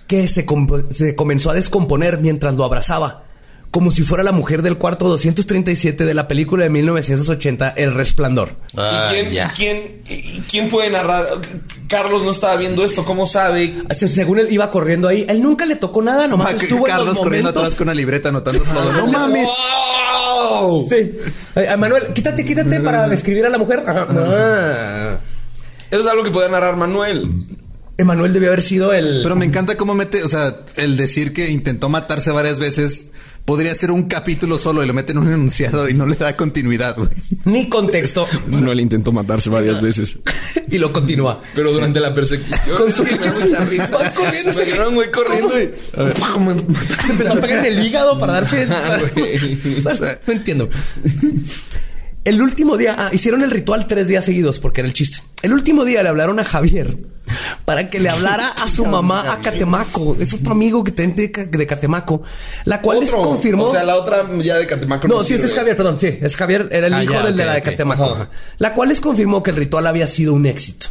que se, se comenzó a descomponer mientras lo abrazaba. Como si fuera la mujer del cuarto 237 de la película de 1980, El Resplandor. Ah, ¿Y quién, ya. y quién, y quién puede narrar? Carlos no estaba viendo esto, ¿cómo sabe? Se- Según él iba corriendo ahí, él nunca le tocó nada, nomás Ah, que- estuvo en Carlos los corriendo momentos. atrás con una libreta anotando todo. No mames. ¡Wow! Sí. Ay, ay, Manuel, quítate, quítate para describir a la mujer. Ah. Eso es algo que puede narrar Manuel. Emanuel debió haber sido el. Pero me encanta cómo mete, o sea, el decir que intentó matarse varias veces podría ser un capítulo solo y lo mete en un enunciado y no le da continuidad, güey. ni contexto. Manuel intentó matarse varias veces. y lo continúa. Pero durante la persecución. Con su- Va corriendo. Se un güey corriendo y. Se empezó a pegar en el hígado para darse. Ah, güey. O sea, no entiendo. El último día, ah, hicieron el ritual tres días seguidos porque era el chiste. El último día le hablaron a Javier para que le hablara a su mamá a Catemaco. Es otro amigo que tiene de, Ca- de Catemaco, la cual les confirmó. O sea, la otra ya de Catemaco. No, sí, este es Javier, perdón, sí, es Javier, era el Ah, hijo ya, del de la de. Catemaco. Ajá. La cual les confirmó que el ritual había sido un éxito.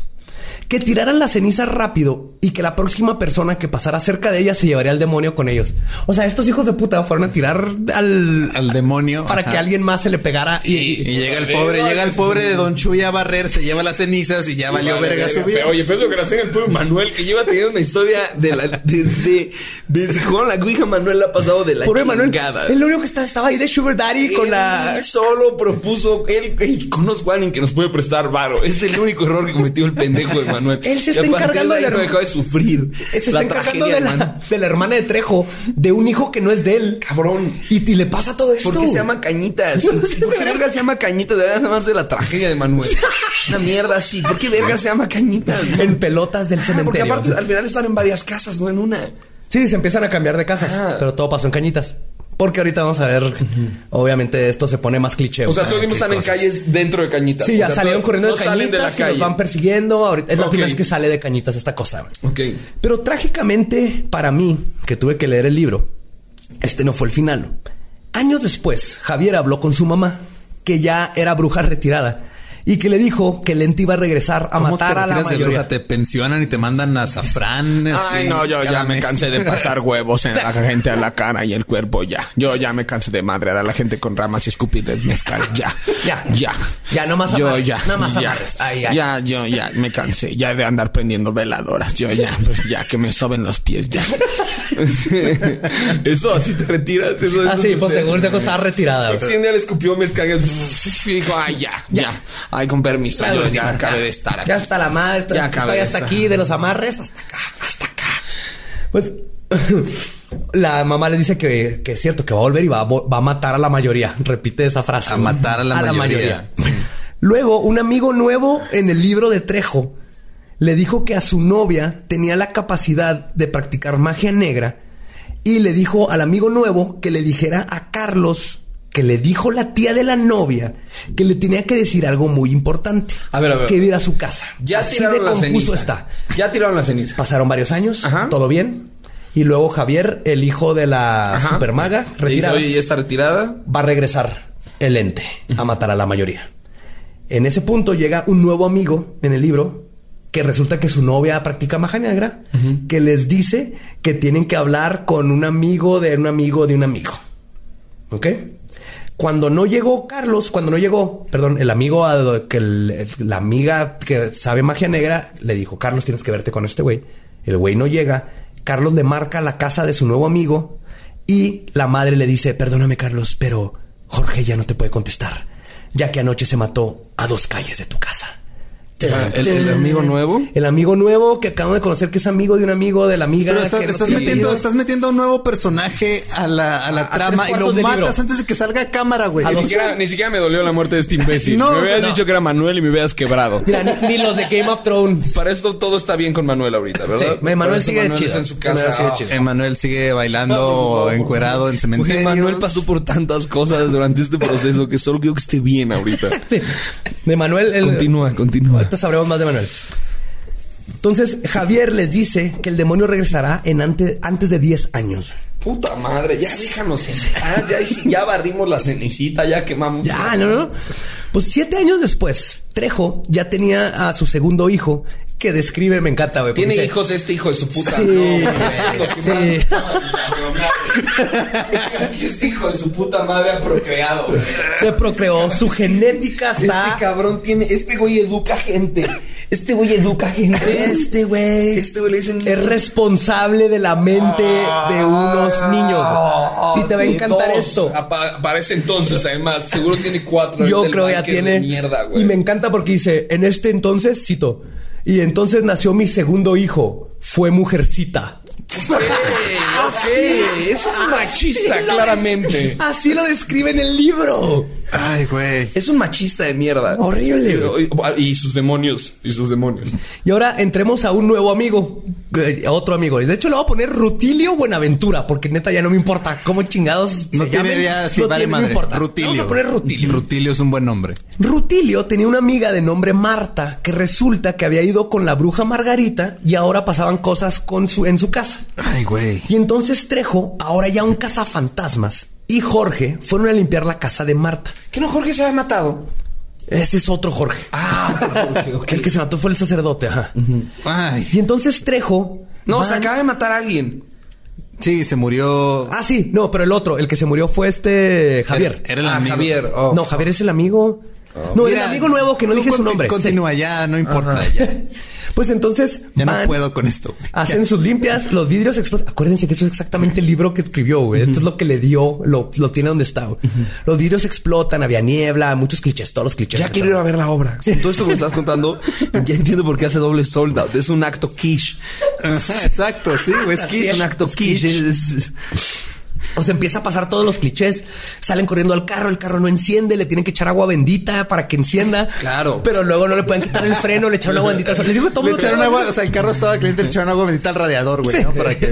Que tiraran las cenizas rápido y que la próxima persona que pasara cerca de ella se llevaría al demonio con ellos. O sea, estos hijos de puta fueron a tirar al, Al demonio. para ajá. que alguien más se le pegara y, Y llega el pobre, llega el pobre de Don Chuy a barrer, se lleva las cenizas y ya valió verga su vida. Pero, oye, eso que las tenga el pobre Manuel, que lleva teniendo una historia de la, desde, desde jugaron la Ouija, Manuel la ha pasado de la Pobre Manuel, el único que está, estaba ahí de Sugar Daddy con la... Solo propuso, él, él conozco a alguien que nos puede prestar varo. Es el único error que cometió el pendejo de Manuel. Él se está encargando de ahí del no herma- dejó de sufrir. Se está encargando de la, de la hermana de Trejo, de un hijo que no es de él. Cabrón. Y, y le pasa todo esto. ¿Por qué se llama Cañitas? ¿Por qué verga se llama Cañitas? Debería llamarse la tragedia de Manuel. Una mierda así. ¿Por qué verga se llama Cañitas? En pelotas del Ah, cementerio. Porque aparte al final están en varias casas, no en una. Sí, se empiezan a cambiar de casas, Ah. pero todo pasó en cañitas. Porque ahorita vamos a ver, obviamente esto se pone más cliché. O sea, güey. todo el tiempo están en calles dentro de Cañitas. sí, O ya sea, salieron corriendo no de cañitas de la y los van persiguiendo. Ahorita es la Ok. primera vez que sale de cañitas esta cosa. Ok. Pero trágicamente para mí, que tuve que leer el libro, este no fue el final. Años después, Javier habló con su mamá, que ya era bruja retirada, y que le dijo que Lente iba a regresar a ¿Cómo matar te a la retiras de mayoría. bruja? Te pensionan y te mandan a azafrán. Ay, así, no, yo ya me cansé de pasar huevos en la gente a la cara y el cuerpo, ya. Yo ya me cansé de madrear a la gente con ramas y escupirles mezcal, ya. Ya. Ya. Ya, no más Yo amarres, ya. no más ya. Ay, ay. Ya, yo ya me cansé, ya de andar prendiendo veladoras. Yo ya, pues ya que me soben los pies, ya. eso así te retiras, eso Ah, eso sí, es- pues seguro te estaba retirada. Sí, un día le escupió mezcal y dijo, ay, ya, ya. Ay, con permiso, Ya, yo ya acabé de estar aquí. Ya hasta la madre, estoy, Ya estoy hasta estar. aquí de los amarres, hasta acá, hasta acá. Pues la mamá le dice que, que es cierto, que va a volver y va va a matar a la mayoría. Repite esa frase. A matar a la mayoría. Luego, un amigo nuevo en el libro de Trejo le dijo que a su novia tenía la capacidad de practicar magia negra y le dijo al amigo nuevo que le dijera a Carlos que le dijo la tía de la novia que le tenía que decir algo muy importante. A ver, a ver. Que iba a ir a su casa. Ya Así tiraron de la confuso ceniza. está. Ya tiraron la ceniza. Pasaron varios años, Ajá. todo bien. Y luego Javier, el hijo de la Ajá. supermaga, retirada, ¿ya está retirada? va a regresar el ente a matar a la mayoría. En ese punto llega un nuevo amigo en el libro que resulta que su novia practica magia negra, que les dice que tienen que hablar con un amigo de un amigo de un amigo. ¿Ok? Cuando no llegó Carlos, cuando no llegó, perdón, el amigo, que la amiga que sabe magia negra le dijo, Carlos, tienes que verte con este güey. El güey no llega. Carlos le marca la casa de su nuevo amigo y la madre le dice, perdóname Carlos, pero Jorge ya no te puede contestar, ya que anoche se mató a dos calles de tu casa. Ah, ¿El, el amigo nuevo? El amigo nuevo que acabo de conocer que es amigo de un amigo de la amiga. Pero estás, que metiendo, estás metiendo un nuevo personaje a la, a la A- trama y lo matas libro. antes de que salga a cámara, güey. Ni siquiera, ni siquiera me dolió la muerte de este imbécil. No, me hubieras no. dicho que era Manuel y me hubieras quebrado. Mira, ni, ni los de Game of Thrones. Para esto todo está bien con Manuel ahorita, ¿verdad? Sí, Manuel sigue Manuel chido. en su casa. Manuel sigue Ah, chido. Emanuel sigue bailando encuerado en cementerio. Manuel pasó por tantas cosas durante este proceso que solo quiero que esté bien ahorita. Sí. De Manuel. el- Continúa, continúa. Sabremos más de Manuel. Entonces, Javier les dice que el demonio regresará en ante- antes de 10 años. Puta madre, ya déjanos en paz, ya, ya barrimos la cenicita, ya quemamos. Ya, no, no. Pues siete años después, Trejo ya tenía a su segundo hijo que describe, me encanta, güey. Tiene hijos este hijo de su puta. Sí, no, sí. Este hijo de su puta madre ha procreado. Se procreó, su genética está. Este cabrón tiene, este güey educa gente. Este güey educa gente. Este güey Este güey le dicen es responsable de la mente de unos niños. Y te va a encantar Dos. esto. Apa- Para ese entonces, además, seguro tiene cuatro. Yo creo ya tiene. Mierda, güey. y me encanta porque dice, en este entonces, cito, y entonces nació mi segundo hijo, fue mujercita. es un machista, Así lo- claramente. Así lo describe en el libro. Ay, güey. Es un machista de mierda. Horrible, güey. Y, y sus demonios. Y sus demonios. Y ahora entremos a un nuevo amigo, eh, a otro amigo. De hecho, le voy a poner Rutilio Buenaventura, porque neta ya no me importa cómo chingados No se tiene llamen. idea si No vale tiene- no me madre. importa. Rutilio. Vamos a poner Rutilio. Rutilio es un buen nombre. Rutilio tenía una amiga de nombre Marta que resulta que había ido con la bruja Margarita y ahora pasaban cosas con su, en su casa. Ay, güey. Y entonces Trejo, ahora ya un cazafantasmas, y Jorge fueron a limpiar la casa de Marta. ¿Que no Jorge se había matado? Ese es otro Jorge. Ah, Jorge. El que se mató fue el sacerdote, ajá. Ay. Y entonces Trejo. No, van- se acaba de matar a alguien. Sí, se murió. Ah, sí, no, pero el otro, el que se murió fue este Javier. Era el Ah, amigo. Javier. oh. No, Javier es el amigo. no, Mira, el amigo nuevo que no dije su nombre. Continúa, ya, no importa. Sí. Ya, Pues entonces. ya no puedo con esto. Hacen sus limpias, los vidrios explotan. Acuérdense que eso es exactamente el libro que escribió, güey. Esto es lo que le dio, lo, lo tiene donde está. güey. Los vidrios explotan, había niebla, muchos clichés, todos los clichés. Ya quiero ir a ver la obra. Sí. Todo esto que me estás contando, ya entiendo por qué hace doble sold out. Es un acto quiche. Exacto, sí, güey. Es que Es un acto quiche. quiche. Es- O sea, empieza a pasar todos los clichés. Salen corriendo al carro, el carro no enciende, le tienen que echar agua bendita para que encienda. Claro. Pero luego no le pueden quitar el freno, le echaron agua bendita al freno. Les digo todo Le echaron agua, o sea, el carro estaba caliente, le echaron agua bendita al radiador, güey, ¿no? Para que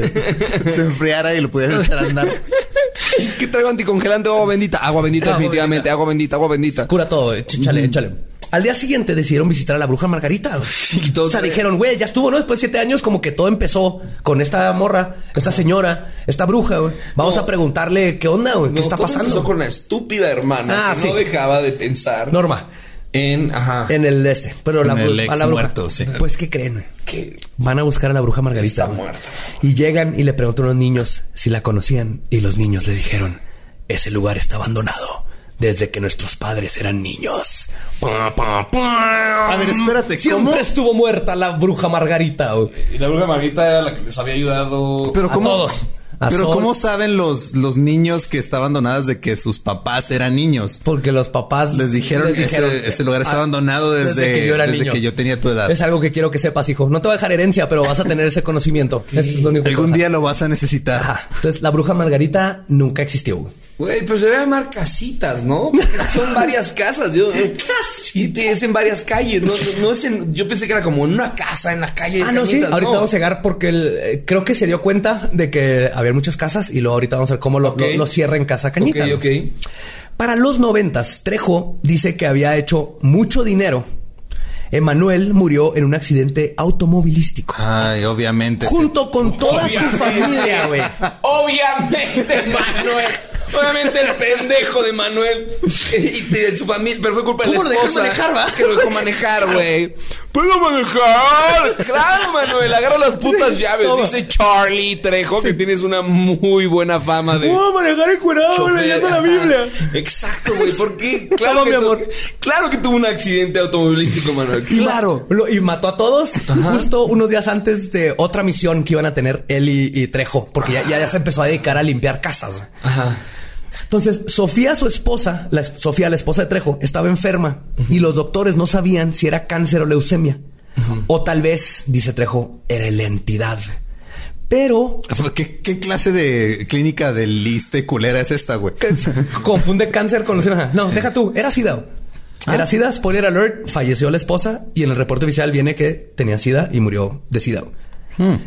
se enfriara y lo pudieran echar a andar. ¿Qué traigo anticongelante o agua bendita? Agua bendita, Agua definitivamente. Agua bendita, agua bendita. Cura todo, eh, échale, échale. Al día siguiente decidieron visitar a la bruja Margarita. Y todos- o sea, dijeron, güey, ya estuvo, ¿no? Después de siete años, como que todo empezó con esta morra, esta señora, esta bruja, güey. Vamos No. a preguntarle qué onda, güey, qué No, está todo pasando. empezó con la estúpida hermana Ah, que sí. no dejaba de pensar. Norma. En, ajá. En el este. Pero la, el bru- ex a la bruja. muerto, sí. Pues, ¿qué creen? que Van a buscar a la bruja Margarita. Está muerta. Y llegan y le preguntan a los niños si la conocían. Y los niños le dijeron: Ese lugar está abandonado desde que nuestros padres eran niños. A ver, espérate, Siempre ¿cómo? estuvo muerta la bruja Margarita. güey. Y la bruja Margarita era la que les había ayudado. Pero A cómo, todos. A pero Sol. cómo saben los, los niños que estaban abandonados de que sus papás eran niños? Porque los papás Les dijeron, les dijeron, este, este lugar está "Ah, abandonado desde, que yo era desde niño". que yo tenía tu edad. Es algo que quiero que sepas, hijo. No te va a dejar herencia, pero vas a tener ese conocimiento. Eso es lo único que Algún a- día lo vas a necesitar. Ajá. Entonces, la bruja Margarita nunca existió. Güey. Pero se debe llamar casitas, ¿no? Son varias casas. Yo, sí, es en varias calles. No, no, no es en. Yo pensé que era como en una casa en la calle. de Ah, no, sí. Ahorita no. vamos a llegar porque el- eh, creo que se dio cuenta de que había muchas casas y luego ahorita vamos a ver cómo lo, Ok. lo- lo cierra en Casa Cañita. Ok, ok. Para los noventas, Trejo dice que había hecho mucho dinero. Emanuel murió en un accidente automovilístico. Ay, obviamente. Junto con toda su familia, güey. Obviamente, Manuel. Obviamente el pendejo de Manuel y de su familia, pero fue culpa de la ¿Cómo lo dejó esposa manejar, va? que lo dejó manejar, güey. ¿Puedo manejar? Claro, Manuel, agarra las putas llaves. Toma. Dice Charlie Trejo que tienes una muy buena fama de manejar encuerado chofer. Ajá. Exacto, güey. ¿Por qué? Claro, Toma, que mi tu- amor. claro que tuvo un accidente automovilístico, Manuel. Claro. Lo- y mató a todos justo unos días antes de otra misión que iban a tener él y, y Trejo, porque ya, ya, ya se empezó a dedicar a limpiar casas. güey. Ajá. Entonces, Sofía, su esposa, la Sofía, la esposa de Trejo, estaba enferma y los doctores no sabían si era cáncer o leucemia. O tal vez, dice Trejo, era la entidad. Pero ¿Qué, qué clase de clínica del liste culera es esta, güey? confunde cáncer con leucemia. No, deja tú, era SIDA. Era SIDA, spoiler alert, falleció la esposa y en el reporte oficial viene que tenía SIDA y murió de SIDA.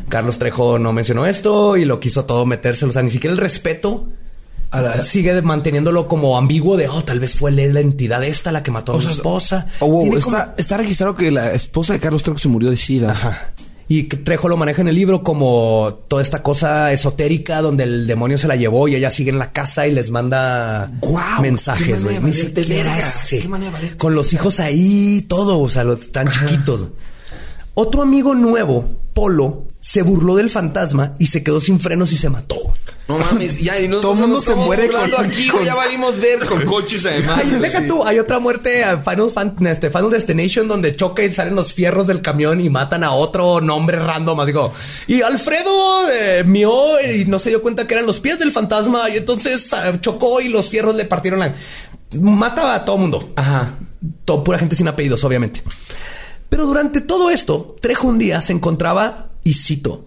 Carlos Trejo no mencionó esto y lo quiso todo metérselo. O sea, ni siquiera el respeto la- sigue manteniéndolo como ambiguo de, oh, tal vez fue la entidad esta la que mató a mi esposa. Oh, wow, Tiene está, como- está registrado que la esposa de Carlos Trejo se murió de SIDA. Ajá. Y Trejo lo maneja en el libro como toda esta cosa esotérica donde el demonio se la llevó y ella sigue en la casa y les manda mensajes, güey. Ni siquiera ese. Con los hijos ahí, todo, o sea, los están chiquitos. Otro amigo nuevo, Polo, se burló del fantasma y se quedó sin frenos y se mató. No mames, ya y Todo mundo se muere con- aquí, güey, ya valimos ver con coches además. Ay, deja tú, hay otra muerte a Final, Fan- este, Final Destination donde choca y salen los fierros del camión y matan a otro nombre random. Así como, y Alfredo eh, mió y no se dio cuenta que eran los pies del fantasma y entonces ah, chocó y los fierros le partieron la. Mata a todo mundo. Ajá. Todo, pura gente sin apellidos, obviamente. Pero durante todo esto, Trejo un día se encontraba, y cito,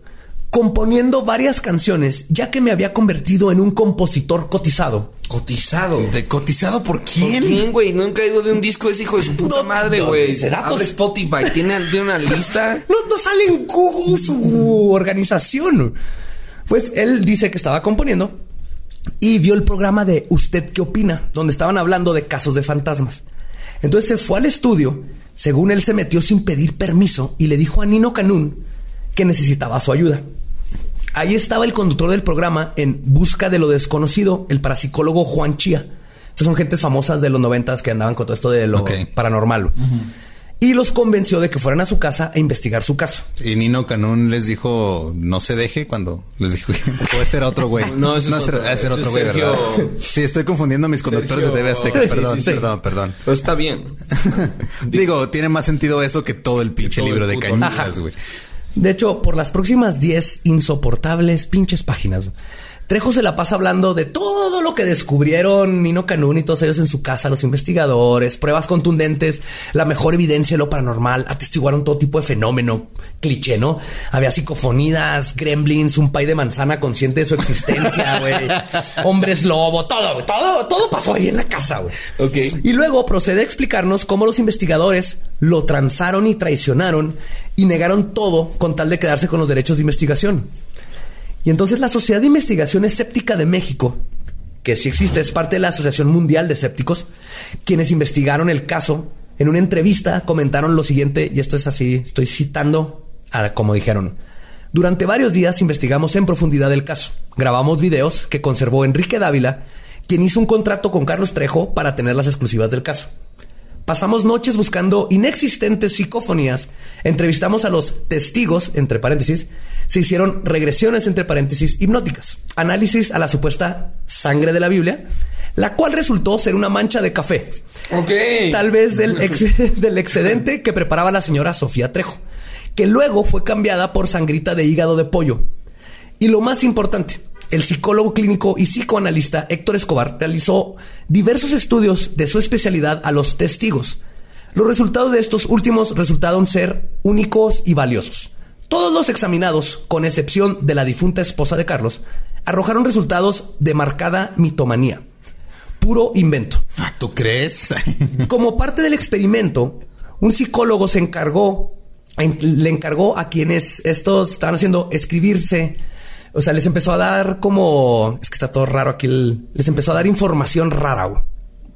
componiendo varias canciones, ya que me había convertido en un compositor cotizado. Cotizado. ¿De cotizado por ¿Por quién? quién, güey? No han caído de un disco de ese hijo de su puta No, madre, no, güey. dice datos. Abre Spotify, tiene, tiene una lista. No, no sale en Google su organización. Pues él dice que estaba componiendo y vio el programa de ¿Usted qué opina? Donde estaban hablando de casos de fantasmas. Entonces se fue al estudio, según él se metió sin pedir permiso y le dijo a Nino Canún que necesitaba su ayuda. Ahí estaba el conductor del programa en Busca de lo Desconocido, el parapsicólogo Juan Chía. Estas son gentes famosas de los noventas que andaban con todo esto de lo paranormal. Y los convenció de que fueran a su casa a investigar su caso. Y Nino Canún les dijo, no se deje cuando les dijo, o ese era otro güey. No, ese es otro. Ese otro es güey, ¿verdad? Sí, estoy confundiendo a mis conductores Sergio- de TV Azteca. Perdón, sí, sí. perdón, perdón. Pero está bien. Digo, tiene más sentido eso que todo el pinche todo el libro de cañitas, güey. De hecho, por las próximas 10 insoportables pinches páginas, Trejo se la pasa hablando de todo lo que descubrieron Nino Canún y todos ellos en su casa, los investigadores, pruebas contundentes, la mejor evidencia de lo paranormal, atestiguaron todo tipo de fenómeno, cliché, ¿no? Había psicofonías, gremlins, un pay de manzana consciente de su existencia, güey, hombres lobo, todo, todo, todo pasó ahí en la casa, güey. Ok. Y luego procede a explicarnos cómo los investigadores lo transaron y traicionaron y negaron todo con tal de quedarse con los derechos de investigación. Y entonces la Sociedad de Investigación Escéptica de México, que sí existe, es parte de la Asociación Mundial de Escépticos, quienes investigaron el caso, en una entrevista comentaron lo siguiente, y esto es así, estoy citando a como dijeron. Durante varios días investigamos en profundidad el caso. Grabamos videos que conservó Enrique Dávila, quien hizo un contrato con Carlos Trejo para tener las exclusivas del caso. Pasamos noches buscando inexistentes psicofonías, entrevistamos a los testigos, entre paréntesis, se hicieron regresiones, entre paréntesis, hipnóticas, análisis a la supuesta sangre de la Biblia, la cual resultó ser una mancha de café. Tal vez del, ex- del excedente que preparaba la señora Sofía Trejo, que luego fue cambiada por sangrita de hígado de pollo. Y lo más importante, el psicólogo clínico y psicoanalista Héctor Escobar realizó diversos estudios de su especialidad a los testigos. Los resultados de estos últimos resultaron ser únicos y valiosos. Todos los examinados, con excepción de la difunta esposa de Carlos, arrojaron resultados de marcada mitomanía. Puro invento. Ah, ¿Tú crees? Como parte del experimento, un psicólogo se encargó, en- le encargó a quienes estos estaban haciendo escribirse. O sea, les empezó a dar como. Es que está todo raro aquí. el- les empezó a dar información rara, güey.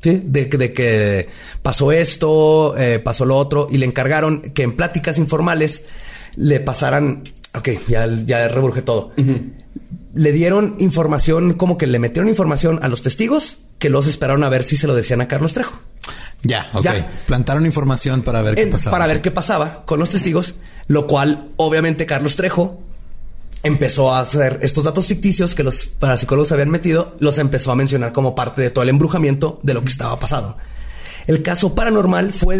Sí, de, que- de que pasó esto, eh, pasó lo otro, y le encargaron que en pláticas informales le pasaran. Ok, ya, ya reburje todo. Le dieron información, como que le metieron información a los testigos, que los esperaron a ver si se lo decían a Carlos Trejo. ya, ok. Ya. Plantaron información para ver qué pasaba. para ver qué pasaba con los testigos, lo cual obviamente Carlos Trejo empezó a hacer estos datos ficticios que los parapsicólogos habían metido, los empezó a mencionar como parte de todo el embrujamiento de lo que estaba pasando. El caso paranormal fue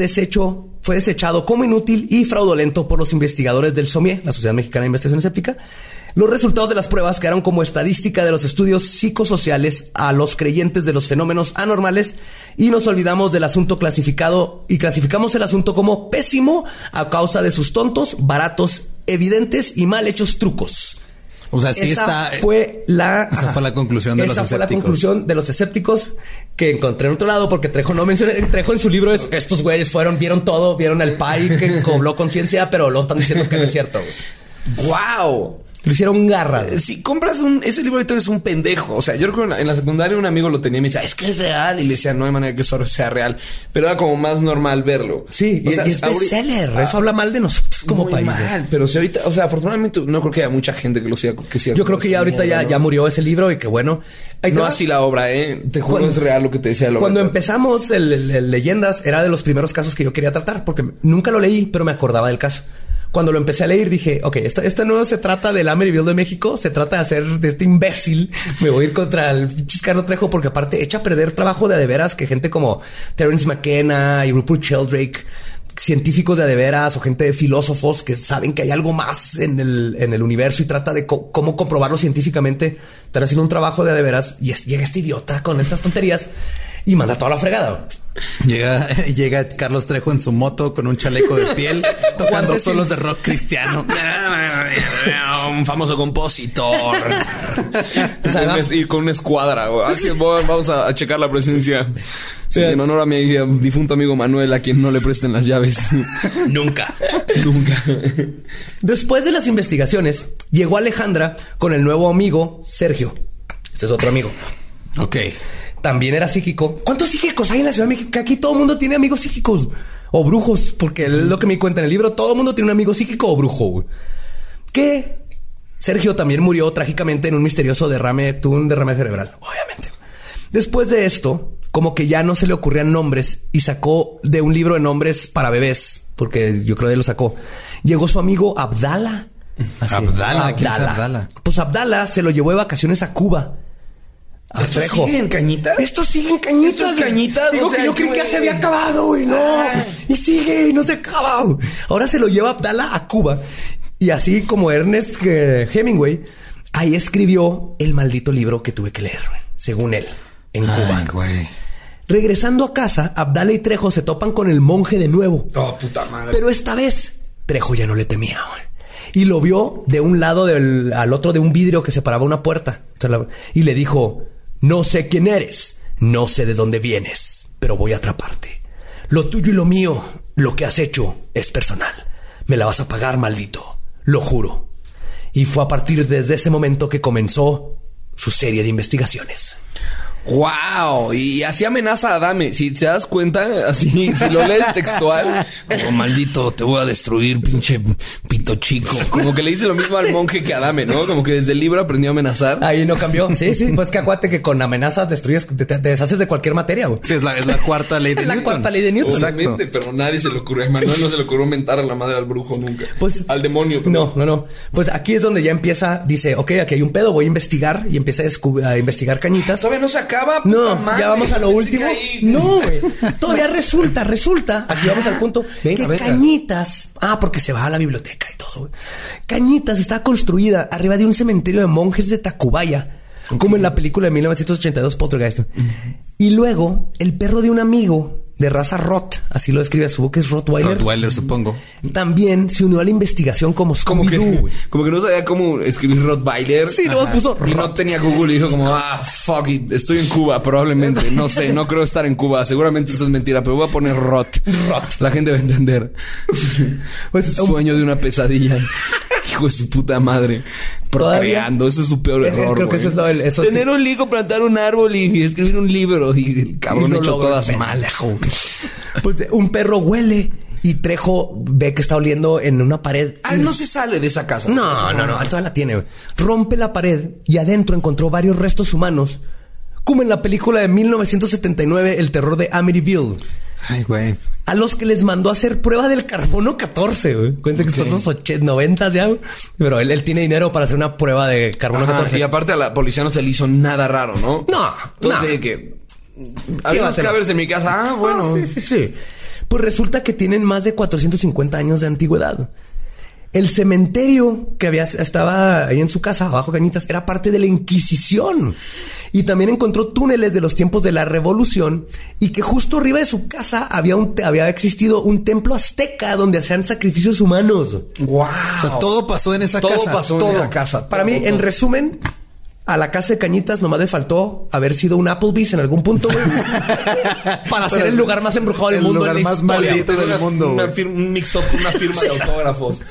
fue desechado como inútil y fraudulento por los investigadores del SOMIE, la Sociedad Mexicana de Investigación Escéptica. Los resultados de las pruebas quedaron como estadística de los estudios psicosociales a los creyentes de los fenómenos anormales y nos olvidamos del asunto clasificado y clasificamos el asunto como pésimo a causa de sus tontos, baratos, evidentes y mal hechos trucos. O sea, sí Esa está. fue la esa fue la conclusión de los esa fue la escépticos. conclusión de los escépticos que encontré en otro lado porque Trejo no menciona Trejo en su libro es estos güeyes fueron vieron todo vieron el pai que cobró conciencia pero lo están diciendo que no es cierto. Wow. Lo hicieron garra. Eh, Si compras un, ese libro ahorita eres un pendejo. O sea, yo recuerdo en la, en la secundaria un amigo lo tenía y me decía, es que es real. Y le decía, no hay manera que eso sea real. Pero era como más normal verlo. sí O y, sea, y es bestseller eso habla mal de nosotros como Muy país güey. mal, pero si ahorita, o sea, afortunadamente no creo que haya mucha gente que lo siga. Que siga yo creo que ya ahorita ya, ya murió ese libro y que bueno Ahí No así la obra, eh. Te juro Cuando- es real lo que te decía la. Cuando empezamos el, el- el Leyendas, era de los primeros casos que yo quería tratar, porque nunca lo leí, pero me acordaba del caso. Cuando lo empecé a leer, dije, ok, esta, esta no se trata del Amityville de México, se trata de hacer de este imbécil. Me voy a ir contra el Carlos Trejo, porque aparte echa a perder trabajo de a de veras que gente como Terence McKenna y Rupert Sheldrake, científicos de a de veras o gente de filósofos que saben que hay algo más en el, en el universo y trata de cómo comprobarlo científicamente. Están haciendo un trabajo de a de veras y es- llega este idiota con estas tonterías y manda toda la fregada. Llega, llega Carlos Trejo en su moto con un chaleco de piel, tocando solos sin- de rock cristiano. un famoso compositor. O sea, Con una- ir con una escuadra. Ah, Vamos a, a checar la presencia. Sí, en honor a mi difunto amigo Manuel, a quien no le presten las llaves. Nunca. Nunca. Después de las investigaciones, llegó Alejandra con el nuevo amigo Sergio. Este es otro amigo. Ok. También era psíquico. ¿Cuántos psíquicos hay en la Ciudad de México? Que Aquí todo el mundo tiene amigos psíquicos o brujos, porque es lo que me cuenta en el libro. Todo el mundo tiene un amigo psíquico o brujo. Que Sergio también murió trágicamente en un misterioso derrame, tuvo un derrame cerebral, obviamente. Después de esto, como que ya no se le ocurrían nombres y sacó de un libro de nombres para bebés, porque yo creo que lo sacó. Llegó su amigo Abdala. Así, Abdala, ¿quién es Abdala? Pues Abdala se lo llevó de vacaciones a Cuba. A ¿Esto Trejo. sigue en cañitas? Esto sigue en cañitas. ¿Esto es güey. cañitas? Digo O sea, que yo creí que ya se había acabado, güey. No. Y sigue no se acaba. Ahora se lo lleva Abdala a Cuba. Y así como Ernest eh, Hemingway, ahí escribió el maldito libro que tuve que leer, según él, en Cuba. Güey. Regresando a casa, Abdala y Trejo se topan con el monje de nuevo. Oh, puta madre. Pero esta vez Trejo ya no le temía. güey. Y lo vio de un lado del, al otro de un vidrio que separaba una puerta. O sea, la- Y le dijo, no sé quién eres, no sé de dónde vienes, pero voy a atraparte. Lo tuyo y lo mío, lo que has hecho, es personal. Me la vas a pagar, maldito. Lo juro. Y fue a partir desde ese momento que comenzó su serie de investigaciones. Wow, y así amenaza a Adame. Si te das cuenta, así, si lo lees textual, como maldito, te voy a destruir, pinche pito chico. Como que le dice lo mismo al monje que a Adame, ¿no? Como que desde el libro aprendió a amenazar. Ahí no cambió. Sí, sí. Pues que acuérdate que con amenazas destruyes, te, te deshaces de cualquier materia, güey. Sí, es la, es la cuarta ley de Es la Newton. cuarta ley de Newton. Obviamente, pero nadie se le ocurrió. A Emanuel no se le ocurrió mentar a la madre al brujo nunca. Pues- al demonio. No, no, no. Pues aquí es donde ya empieza, dice, ok, aquí hay un pedo, voy a investigar y empieza a investigar cañitas. Todavía no se acaba. Puta No, madre. ya vamos a lo último. ahí- No, güey. Todavía resulta, resulta. Aquí vamos al punto. Venga, que venga. Cañitas. Ah, porque se va a la biblioteca y todo. güey. Cañitas está construida arriba de un cementerio de monjes de Tacubaya. Como en la película de 1982 Poltergeist. Y luego, el perro de un amigo de raza Rot, así lo describe su que es Rottweiler, Rottweiler, supongo. también se unió a la investigación como Como que, como que no sabía cómo escribir Rottweiler. Sí, nomás puso Y no tenía Google y dijo como, ah, fuck it, estoy en Cuba, probablemente. No sé, no creo estar en Cuba. Seguramente esto es mentira, pero voy a poner Rot. Rot. La gente va a entender. Pues, Sueño de una pesadilla. Hijo de su puta madre. Procreando. Eso es su peor error. creo que güey. eso es lo del- eso Tener sí. un ligo, plantar un árbol y, y escribir un libro. Y el cabrón Y no hecho todas el mal. Pues un perro huele y Trejo ve que está oliendo en una pared. Ah, y- no se sale de esa casa. No, no, no, todavía la tiene. Rompe la pared y adentro encontró varios restos humanos, como en la película de 1979, El terror de Amityville, Ay, güey. a los que les mandó a hacer prueba del carbono 14. güey. Cuenta que están los 80, 90 ya, güey. pero él, él tiene dinero para hacer una prueba de carbono Ajá, 14. y aparte a la policía no se le hizo nada raro, ¿no? No, Entonces no. de que... ¿Qué Había unos en mi casa. Ah, bueno. Ah, sí, sí, sí. Pues resulta que tienen más de 450 años de antigüedad. El cementerio que había estaba ahí en su casa, abajo Cañitas, era parte de la Inquisición. Y también encontró túneles de los tiempos de la Revolución y que justo arriba de su casa había, un, había existido un templo azteca donde hacían sacrificios humanos. Wow. O sea, todo pasó en esa Todo casa. pasó en todo. esa casa. Para todo, mí, en resumen, a la casa de Cañitas nomás le faltó haber sido un Applebee's en algún punto, güey. para ser el lugar más embrujado del el mundo. lugar en la más historia, maldito del mundo, Una un mix-up, una firma de autógrafos.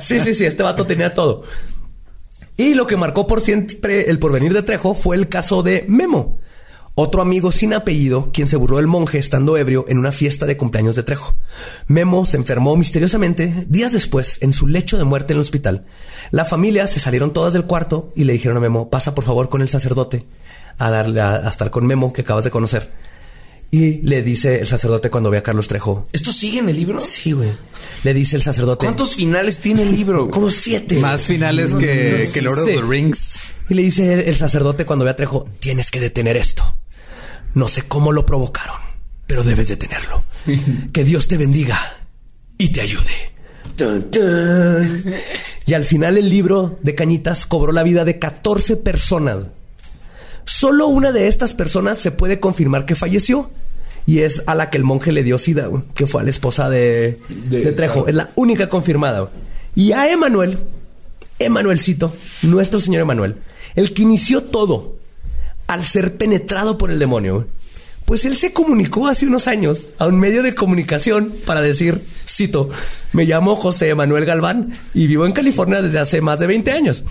Sí, sí, sí, este vato tenía todo. Y lo que marcó por siempre el porvenir de Trejo fue el caso de Memo, otro amigo sin apellido, quien se burló del monje estando ebrio en una fiesta de cumpleaños de Trejo. Memo se enfermó misteriosamente días después en su lecho de muerte en el hospital. La familia se salieron todas del cuarto y le dijeron a Memo, pasa por favor con el sacerdote a darle a, a estar con Memo que acabas de conocer. Y le dice el sacerdote cuando ve a Carlos Trejo. ¿Esto sigue en el libro? Sí, güey. Le dice el sacerdote. ¿Cuántos finales tiene el libro? Como siete. Más finales que, que Lord of the Rings. Y le dice el, el sacerdote cuando ve a Trejo, tienes que detener esto. No sé cómo lo provocaron, pero debes detenerlo. que Dios te bendiga y te ayude. Tun, tun. Y al final el libro de Cañitas cobró la vida de 14 personas. Solo una de estas personas se puede confirmar que falleció. Y es a la que el monje le dio sida, que fue a la esposa de, De- de Trejo. Es la única confirmada. Y a Emanuel, Emanuelcito, nuestro señor Emanuel, el que inició todo al ser penetrado por el demonio, pues él se comunicó hace unos años a un medio de comunicación para decir, cito, me llamo José Emanuel Galván y vivo en California desde hace más de 20 años.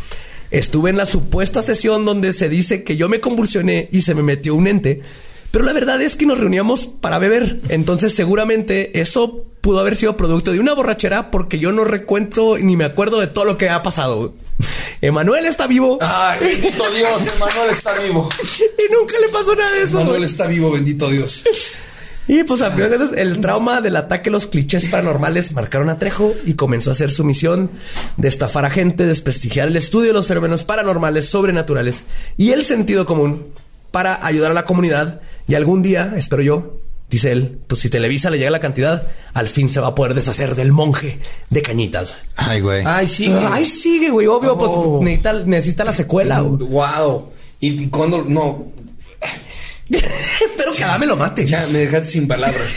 Estuve en la supuesta sesión donde se dice que yo me convulsioné y se me metió un ente, pero la verdad es que nos reuníamos para beber. Entonces seguramente eso pudo haber sido producto de una borrachera porque yo no recuento ni me acuerdo de todo lo que ha pasado. Emanuel está vivo Ay, bendito Dios, Emanuel está vivo. y nunca le pasó nada de eso. Emanuel está vivo, bendito Dios. Y pues a final el trauma del ataque a los clichés paranormales marcaron a Trejo y comenzó a hacer su misión de estafar a gente, desprestigiar el estudio de los fenómenos paranormales, sobrenaturales y el sentido común para ayudar a la comunidad. Y algún día, espero yo, dice él, pues si Televisa le llega la cantidad, al fin se va a poder deshacer del monje de cañitas. Ay, güey. Ay, sí. Ay, sigue, güey, obvio, Oh. pues necesita, necesita la secuela. güey. Wow. Y cuando no, Espero que Adame lo mate. ya me dejaste sin palabras.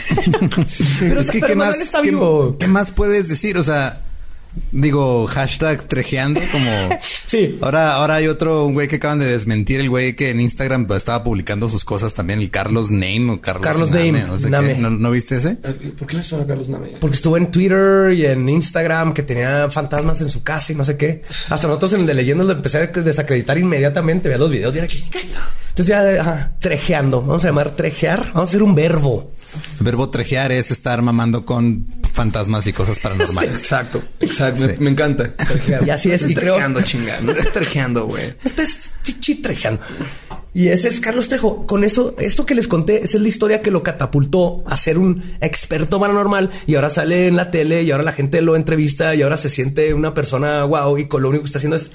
Pero, es que, pero ¿qué más, está qué- vivo. qué más puedes decir? O sea, digo, hashtag trejeando como... Sí. Ahora, ahora hay otro un güey que acaban de desmentir, el güey que en Instagram estaba publicando sus cosas también, el Carlos Name o Carlos, Carlos Name, no sé Name. qué. ¿No, no viste ese? ¿Por qué me suena Carlos Name? Porque estuvo en Twitter y en Instagram que tenía fantasmas en su casa y no sé qué. Hasta nosotros en el de leyendas lo empecé a desacreditar inmediatamente. Veía los videos y era que Entonces ya, ajá, trejeando. Vamos a llamar trejear. Vamos a hacer un verbo. El verbo trejear es estar mamando con fantasmas y cosas paranormales. Exacto, exacto. Sí. Me, me encanta. Y así es. Y creo... Estás trejeando, güey. Este es pichi trejeando. Y ese es Carlos Trejo. Con eso, esto que les conté, esa es la historia que lo catapultó a ser un experto paranormal. Y ahora sale en la tele y ahora la gente lo entrevista y ahora se siente una persona wow. Y con lo único que está haciendo es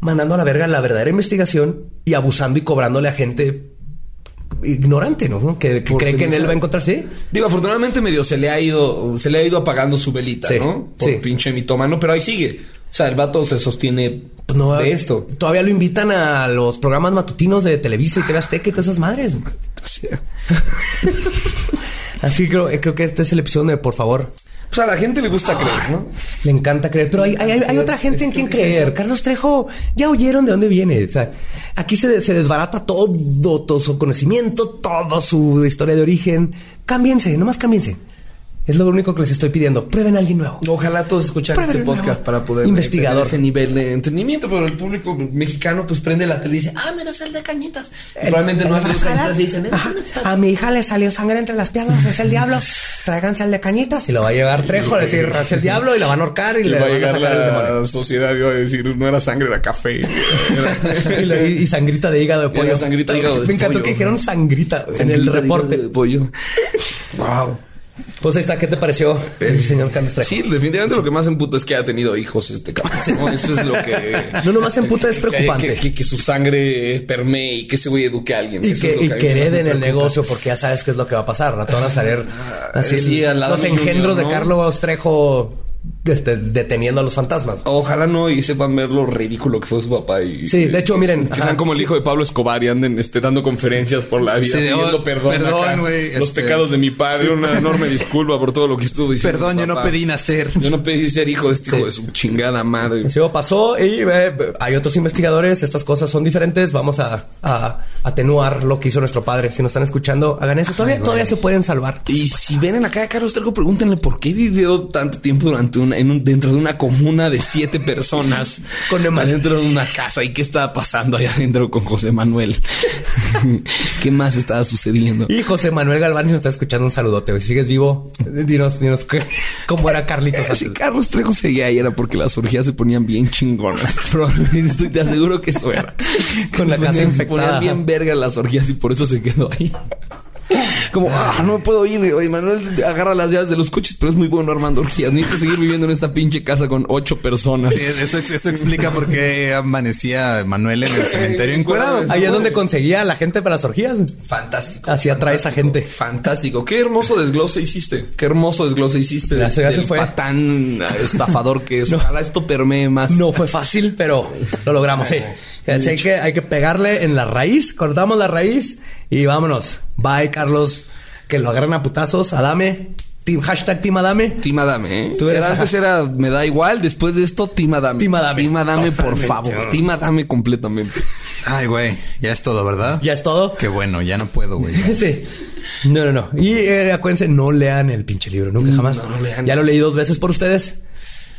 mandando a la verga la verdadera investigación y abusando y cobrándole a gente ignorante, ¿no? Que, cree que en él va a encontrar, sí. Digo, afortunadamente medio se le ha ido, se le ha ido apagando su velita, Sí, ¿no? Por sí. pinche mitómano, pero ahí sigue. O sea, el vato se sostiene no, de esto. Todavía lo invitan a los programas matutinos de Televisa y TV Azteca y todas esas madres. Así creo, creo que este es el episodio de por favor. Pues a la gente le gusta creer, ¿no? Le encanta creer, pero hay, hay- hay- hay otra gente en quien creer. Carlos Trejo, ya oyeron de dónde viene. O sea, aquí se, se desbarata todo, todo su conocimiento, toda su historia de origen. Cámbiense, nomás cámbiense. Es lo único que les estoy pidiendo. Prueben a alguien nuevo. Ojalá todos escucharan este podcast nuevo. para poder Investigador. tener ese nivel de entendimiento, pero el público mexicano pues prende la tele y dice, ah, mira, sal de cañitas. Y probablemente no han leído cañitas y dicen. A mi hija le salió sangre entre las piernas, es el diablo. Tráiganse al de cañitas y lo va a llevar Trejo a decir, es el diablo y la van a ahorcar y le, van a sacar el demonio. sociedad iba a decir, no era sangre, era café. y, le- y sangrita de hígado de Era pollo. sangrita de hígado de Me encantó pollo. que dijeron sangrita en el reporte. De pollo. Wow. Pues ahí está, ¿qué te pareció el señor Carlos Trejo? Sí, definitivamente lo que más emputa es que ha tenido hijos este cabrón. ¿no? Eso es lo que... No nomás en puta es preocupante. Que, que- que su sangre permee y que ese güey eduque a alguien. Y Eso que, lo y hereden el negocio porque ya sabes qué es lo que va a pasar. Rato van a salir así sí, al lado los engendros ¿no? de Carlos Trejo deteniendo a los fantasmas. Ojalá no y sepan ver lo ridículo que fue su papá y Sí, de hecho, miren, que ajá. sean como el hijo de Pablo Escobar y anden este, dando conferencias por la vida Sí, de, pidiendo oh, perdón, perdón, güey, los este- pecados de mi padre, una enorme disculpa por todo lo que estuvo diciendo. Perdón, yo no pedí nacer. Yo no pedí ser hijo de este hijo de su chingada madre. Sí, pasó y eh, hay otros investigadores. Estas cosas son diferentes. Vamos a, a atenuar lo que hizo nuestro padre. Si nos están escuchando, hagan eso. Todavía, todavía se pueden salvar. Y si ven en la calle a Carlos Trejo, pregúntenle por qué vivió tanto tiempo durante una, en un- dentro de una comuna de siete personas Con dentro de una casa y qué estaba pasando allá adentro con José Manuel. ¿Qué más estaba sucediendo? Y José Manuel Galván, nos está escuchando, un saludote. Si sigues vivo, dinos, dinos qué- cómo era Carlitos Si. Carlos Trejo seguía ahí era porque las orgías se ponían bien chingonas. Estoy, te aseguro que eso era. Con la Se casa ponían- infectada. Se ponían bien verga las orgías y por eso se quedó ahí. Como, ah, no puedo ir. Oye, Manuel agarra las llaves de los coches, pero es muy bueno armando orgías. Necesito seguir viviendo en esta pinche casa con ocho personas. Sí, Eso, eso explica por qué amanecía Manuel en el cementerio encuerado. Ahí es donde conseguía a la gente para las orgías. Fantástico. Así atrae esa gente. Fantástico. Qué hermoso desglose hiciste. Qué hermoso desglose hiciste. del- Gracias, del fue. patán estafador que es. Ojalá esto permee más. No fue fácil, pero lo logramos, sí. Así hay que, hay que pegarle en la raíz, cortamos la raíz y vámonos. Bye, Carlos. Que lo agarren a putazos. Adame. Team, hashtag Team Adame. Team Adame, ¿eh? Tú eres- Era- antes era me da igual, después de esto Team Adame. Team Adame. Team Adame, por favor. Team Adame completamente. Ay, güey, ya es todo, ¿verdad? Ya es todo. Qué bueno, ya no puedo, güey. Sí. No, no, no. Y eh, acuérdense, no lean el pinche libro, nunca jamás. no lo lean. Ya lo leí dos veces por ustedes.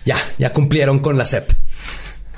Ya, ya cumplieron con la SEP.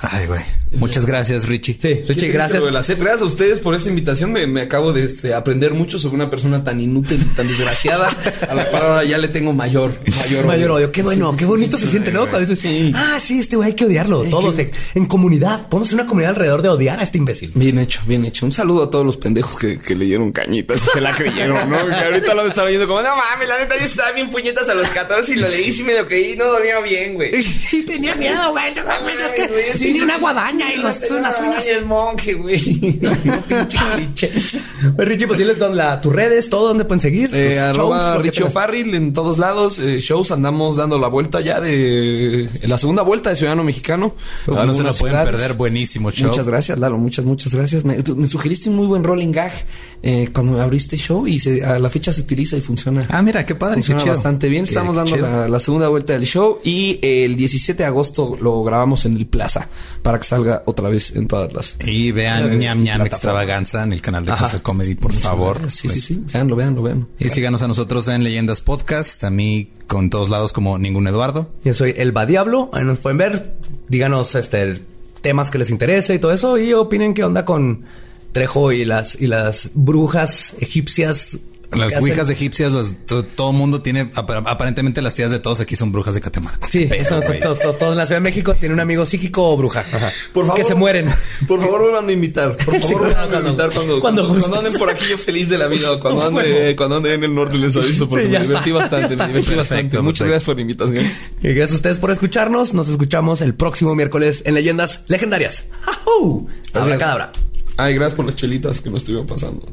Ay, güey. Muchas gracias, Richie. Sí, Richie, gracias. Gracias. gracias a ustedes por esta invitación. Me, me acabo de este, aprender mucho sobre una persona tan inútil tan desgraciada, a la cual ahora ya le tengo mayor, mayor, Mayor odio. Qué bueno, qué bonito se siente, ¿no? Cuando dices, ah, sí, este güey hay que odiarlo. Todos en, en comunidad. Podemos una comunidad alrededor de odiar a este imbécil. Bien hecho, bien hecho. Un saludo a todos los pendejos que, que leyeron cañitas y se la creyeron, ¿no? Que ahorita lo están oyendo como, no mames, la neta yo estaba bien puñetas a los 14 y lo leí y me lo creí no dormía bien, güey. Y tenía miedo, güey. No mames, es que Sí, una guadaña y los, unas uñas. El monje, güey. Pues Richie, pues diles la, tus redes, todo donde pueden seguir. Eh, arroba Richie. O'Farrill en todos lados. eh, shows andamos dando la vuelta ya de en la segunda vuelta de Ciudadano Mexicano. Uf, no se lo pueden ciudades. perder. Buenísimo show. Muchas gracias, Lalo. Muchas, muchas gracias. Me, tú- me sugeriste un muy buen rolling gag eh, cuando abriste show y se- a la fecha se utiliza y funciona. Ah, mira, qué padre. Funciona qué chido. bastante bien. Qué- Estamos qué dando la, la segunda vuelta del show y el 17 de agosto lo grabamos en el Plaza para que salga otra vez en todas las. Y vean ñam ñam extravaganza en el canal de. Casa Comedy, por favor. Sí, Pues, sí, sí. Veanlo, veanlo, veanlo. Y síganos a nosotros en Leyendas Podcast, a mí con todos lados como ningún Eduardo. Yo soy Elba Diablo. Ahí nos pueden ver. Díganos este temas que les interese y todo eso. Y opinen qué onda con Trejo y las, y las brujas egipcias. Las ouijas egipcias, los- to- todo el mundo tiene, ap- aparentemente las tías de todos aquí son brujas de Catemaco. Sí, eso, to- to- to- todos en la Ciudad de México tienen un amigo psíquico o bruja. Por favor. Que se mueren. Por favor, vuelvan a invitar. Por favor, Sí, vuelvan a cuando- invitar cuando, cuando cuando, anden por aquí yo feliz de la vida. Cuando ande, cuando ande en el norte les aviso porque Sí, me divertí está. bastante. Me divertí Perfecto, bastante. Muchas perfecto. gracias por la invitación. Y gracias a ustedes por escucharnos. Nos escuchamos el próximo miércoles en Leyendas Legendarias. ¡Jau! Habla cadabra. Ay, gracias por las chelitas que nos estuvieron pasando.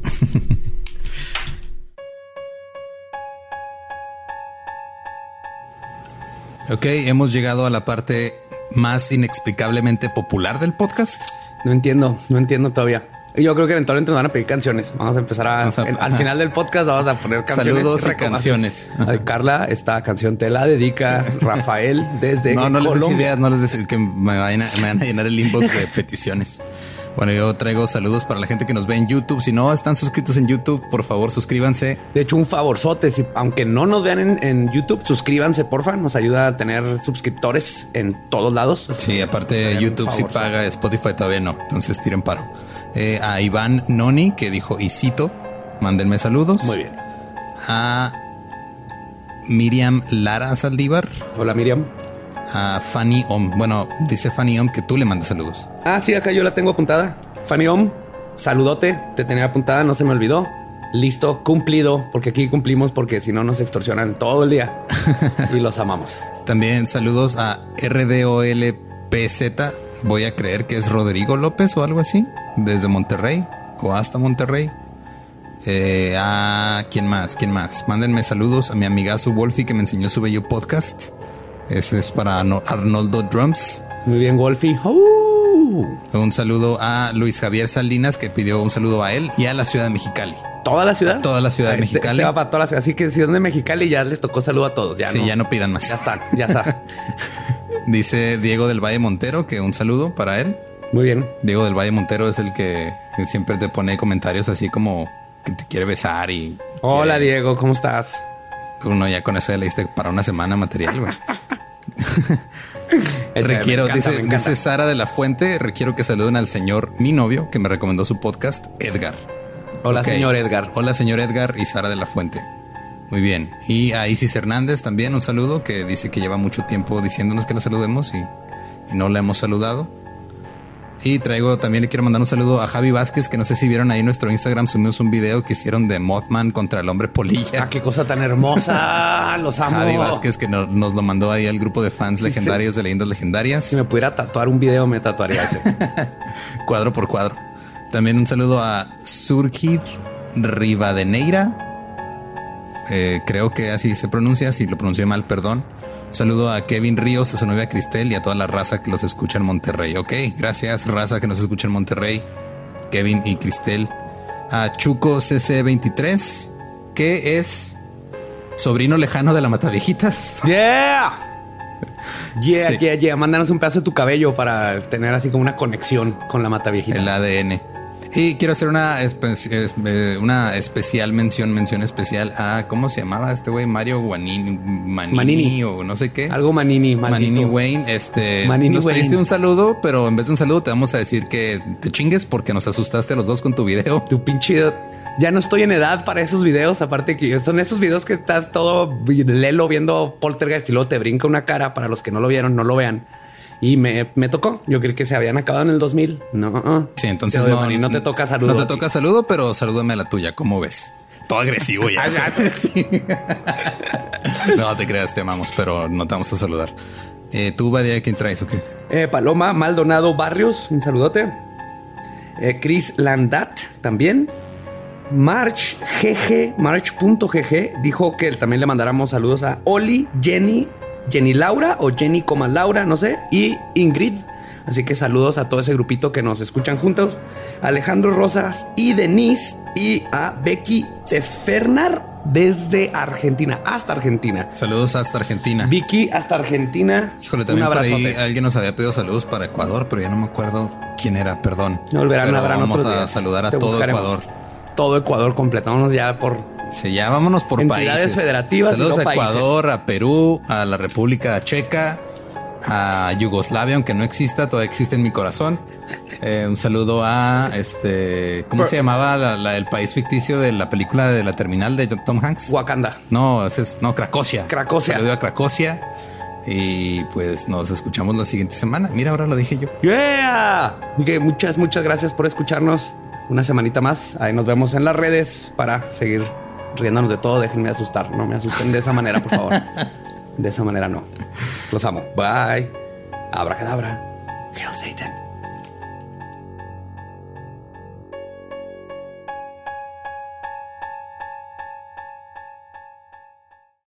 Ok, hemos llegado a la parte más inexplicablemente popular del podcast. No entiendo, no entiendo todavía. Yo creo que eventualmente nos van a pedir canciones. Vamos a empezar a... Vamos a- en- al final del podcast vamos a poner canciones. Saludos y canciones. Ay, Carla, esta canción te la dedica Rafael desde No, no les des Colombia. ideas, no les des que me vayan a, me van a llenar el inbox de peticiones. Bueno, yo traigo saludos para la gente que nos ve en YouTube. Si no están suscritos en YouTube, por favor suscríbanse. De hecho, un favorzote, si, aunque no nos vean en, en YouTube, suscríbanse, porfa. Nos ayuda a tener suscriptores en todos lados. Sí, aparte YouTube sí paga, Spotify todavía no. Entonces tiren paro. Eh, a Iván Noni, que dijo Isito, mándenme saludos. Muy bien. A Miriam Lara Saldívar. Hola, Miriam. A Fanny Om. Bueno, dice Fanny Om que tú le mandas saludos. Ah, sí, acá yo la tengo apuntada. Fanny Om, saludote. Te tenía apuntada, no se me olvidó. Listo, cumplido, porque aquí cumplimos, porque si no nos extorsionan todo el día y los amamos. También saludos a RDOLPZ. Voy a creer que es Rodrigo López o algo así. Desde Monterrey o hasta Monterrey. Eh, a quién más, quién más. Mándenme saludos a mi amigazo Wolfie que me enseñó su bello podcast. Ese es para Arno- Arnoldo Drums. Muy bien, Wolfie. Un saludo a Luis Javier Salinas que pidió un saludo a él y a la ciudad de Mexicali. ¿Toda la ciudad? Toda la ciudad de Este- Mexicali. este va para toda la ciudad. Así que si son de Mexicali, ya les tocó saludo a todos. Ya sí, no. ya no pidan más. Ya están, ya está. Dice Diego del Valle Montero que un saludo para él. Muy bien. Diego del Valle Montero es el que siempre te pone comentarios así como que te quiere besar y Hola, quiere- Diego, ¿cómo estás? Uno ya con eso ya le diste para una semana material. güey. Requiero, encanta, dice, Sara de la Fuente, requiero que saluden al señor, mi novio, que me recomendó su podcast, Edgar. Hola, señor Edgar. Hola, señor Edgar y Sara de la Fuente. Muy bien. Y a Isis Hernández también un saludo que dice que lleva mucho tiempo diciéndonos que la saludemos y, y no la hemos saludado. Y traigo también le quiero mandar un saludo a Javi Vázquez, que no sé si vieron ahí en nuestro Instagram, subimos un video que hicieron de Mothman contra el hombre polilla. Ah, qué cosa tan hermosa. Los amo. Javi Vázquez, que no- nos lo mandó ahí al grupo de fans Sí, legendarios de leyendas legendarias. Si me pudiera tatuar un video, me tatuaría ese. cuadro por cuadro. También un saludo a Surkid Rivadeneira. Eh, creo que así se pronuncia. Si lo pronuncié mal, perdón. Saludo a Kevin Ríos, a su novia Cristel y a toda la raza que los escucha en Monterrey. Ok, gracias, raza que nos escucha en Monterrey. Kevin y Cristel. A Chuco CC23, que es sobrino lejano de la Mataviejitas. Yeah. Yeah, Sí. yeah, yeah. Mándanos un pedazo de tu cabello para tener así como una conexión con la mata viejita. el ADN. Y quiero hacer una, espe- eh, una especial mención, mención especial a, ¿cómo se llamaba este güey? Mario Guanini, Manini, Manini. o no sé qué. Algo Manini, maldito. Manini Wayne, este, Manini nos Wayne. pediste un saludo, pero en vez de un saludo te vamos a decir que te chingues porque nos asustaste a los dos con tu video. Tu pinche. Ya no estoy en edad para esos videos. Aparte que son esos videos que estás todo lelo viendo poltergeist y luego te brinca una cara. Para los que no lo vieron, no lo vean. Y me, me tocó. Yo creí que se habían acabado en el 2000. No. Sí, entonces no, no te toca saludo. No te toca saludo, pero salúdame a la tuya, ¿cómo ves? Todo agresivo ya. Sí. no te creas, te amamos, pero no te vamos a saludar. Eh, ¿Tú, Badia, quién traes o qué? Eh, Paloma Maldonado Barrios, un saludote. Eh, Chris Landat también. March GG, March.gg dijo que también le mandáramos saludos a Oli, Jenny, Jenny Laura o Jenny Coma Laura, no sé, y Ingrid. Así que saludos a todo ese grupito que nos escuchan juntos. Alejandro Rosas y Denise y a Becky Tefernar desde Argentina, hasta Argentina. Saludos hasta Argentina. Vicky hasta Argentina. Híjole, un también por ahí alguien nos había pedido saludos para Ecuador, pero ya no me acuerdo quién era, perdón. No volverán, Pero habrán Vamos otros a días. saludar a Te todo buscaremos. Ecuador. Todo Ecuador, completámonos ya por. Sí, ya vámonos por Entidades países. federativas Saludos no a países. Ecuador, a Perú, a la República Checa, a Yugoslavia, aunque no exista, todavía existe en mi corazón. Eh, un saludo a este, ¿cómo se llamaba la- la- el país ficticio de la película de la terminal de Tom Hanks? Wakanda. No, ese es no Cracosia. Cracosia. Saludo a Cracosia. Y pues nos escuchamos la siguiente semana. Mira, ahora lo dije yo. Yeah. Ok, muchas, muchas gracias por escucharnos. Una semanita más. Ahí nos vemos en las redes para seguir riéndonos de todo. Déjenme asustar. No me asusten de esa manera, por favor. De esa manera no. Los amo. Bye. Abracadabra. Hail Satan.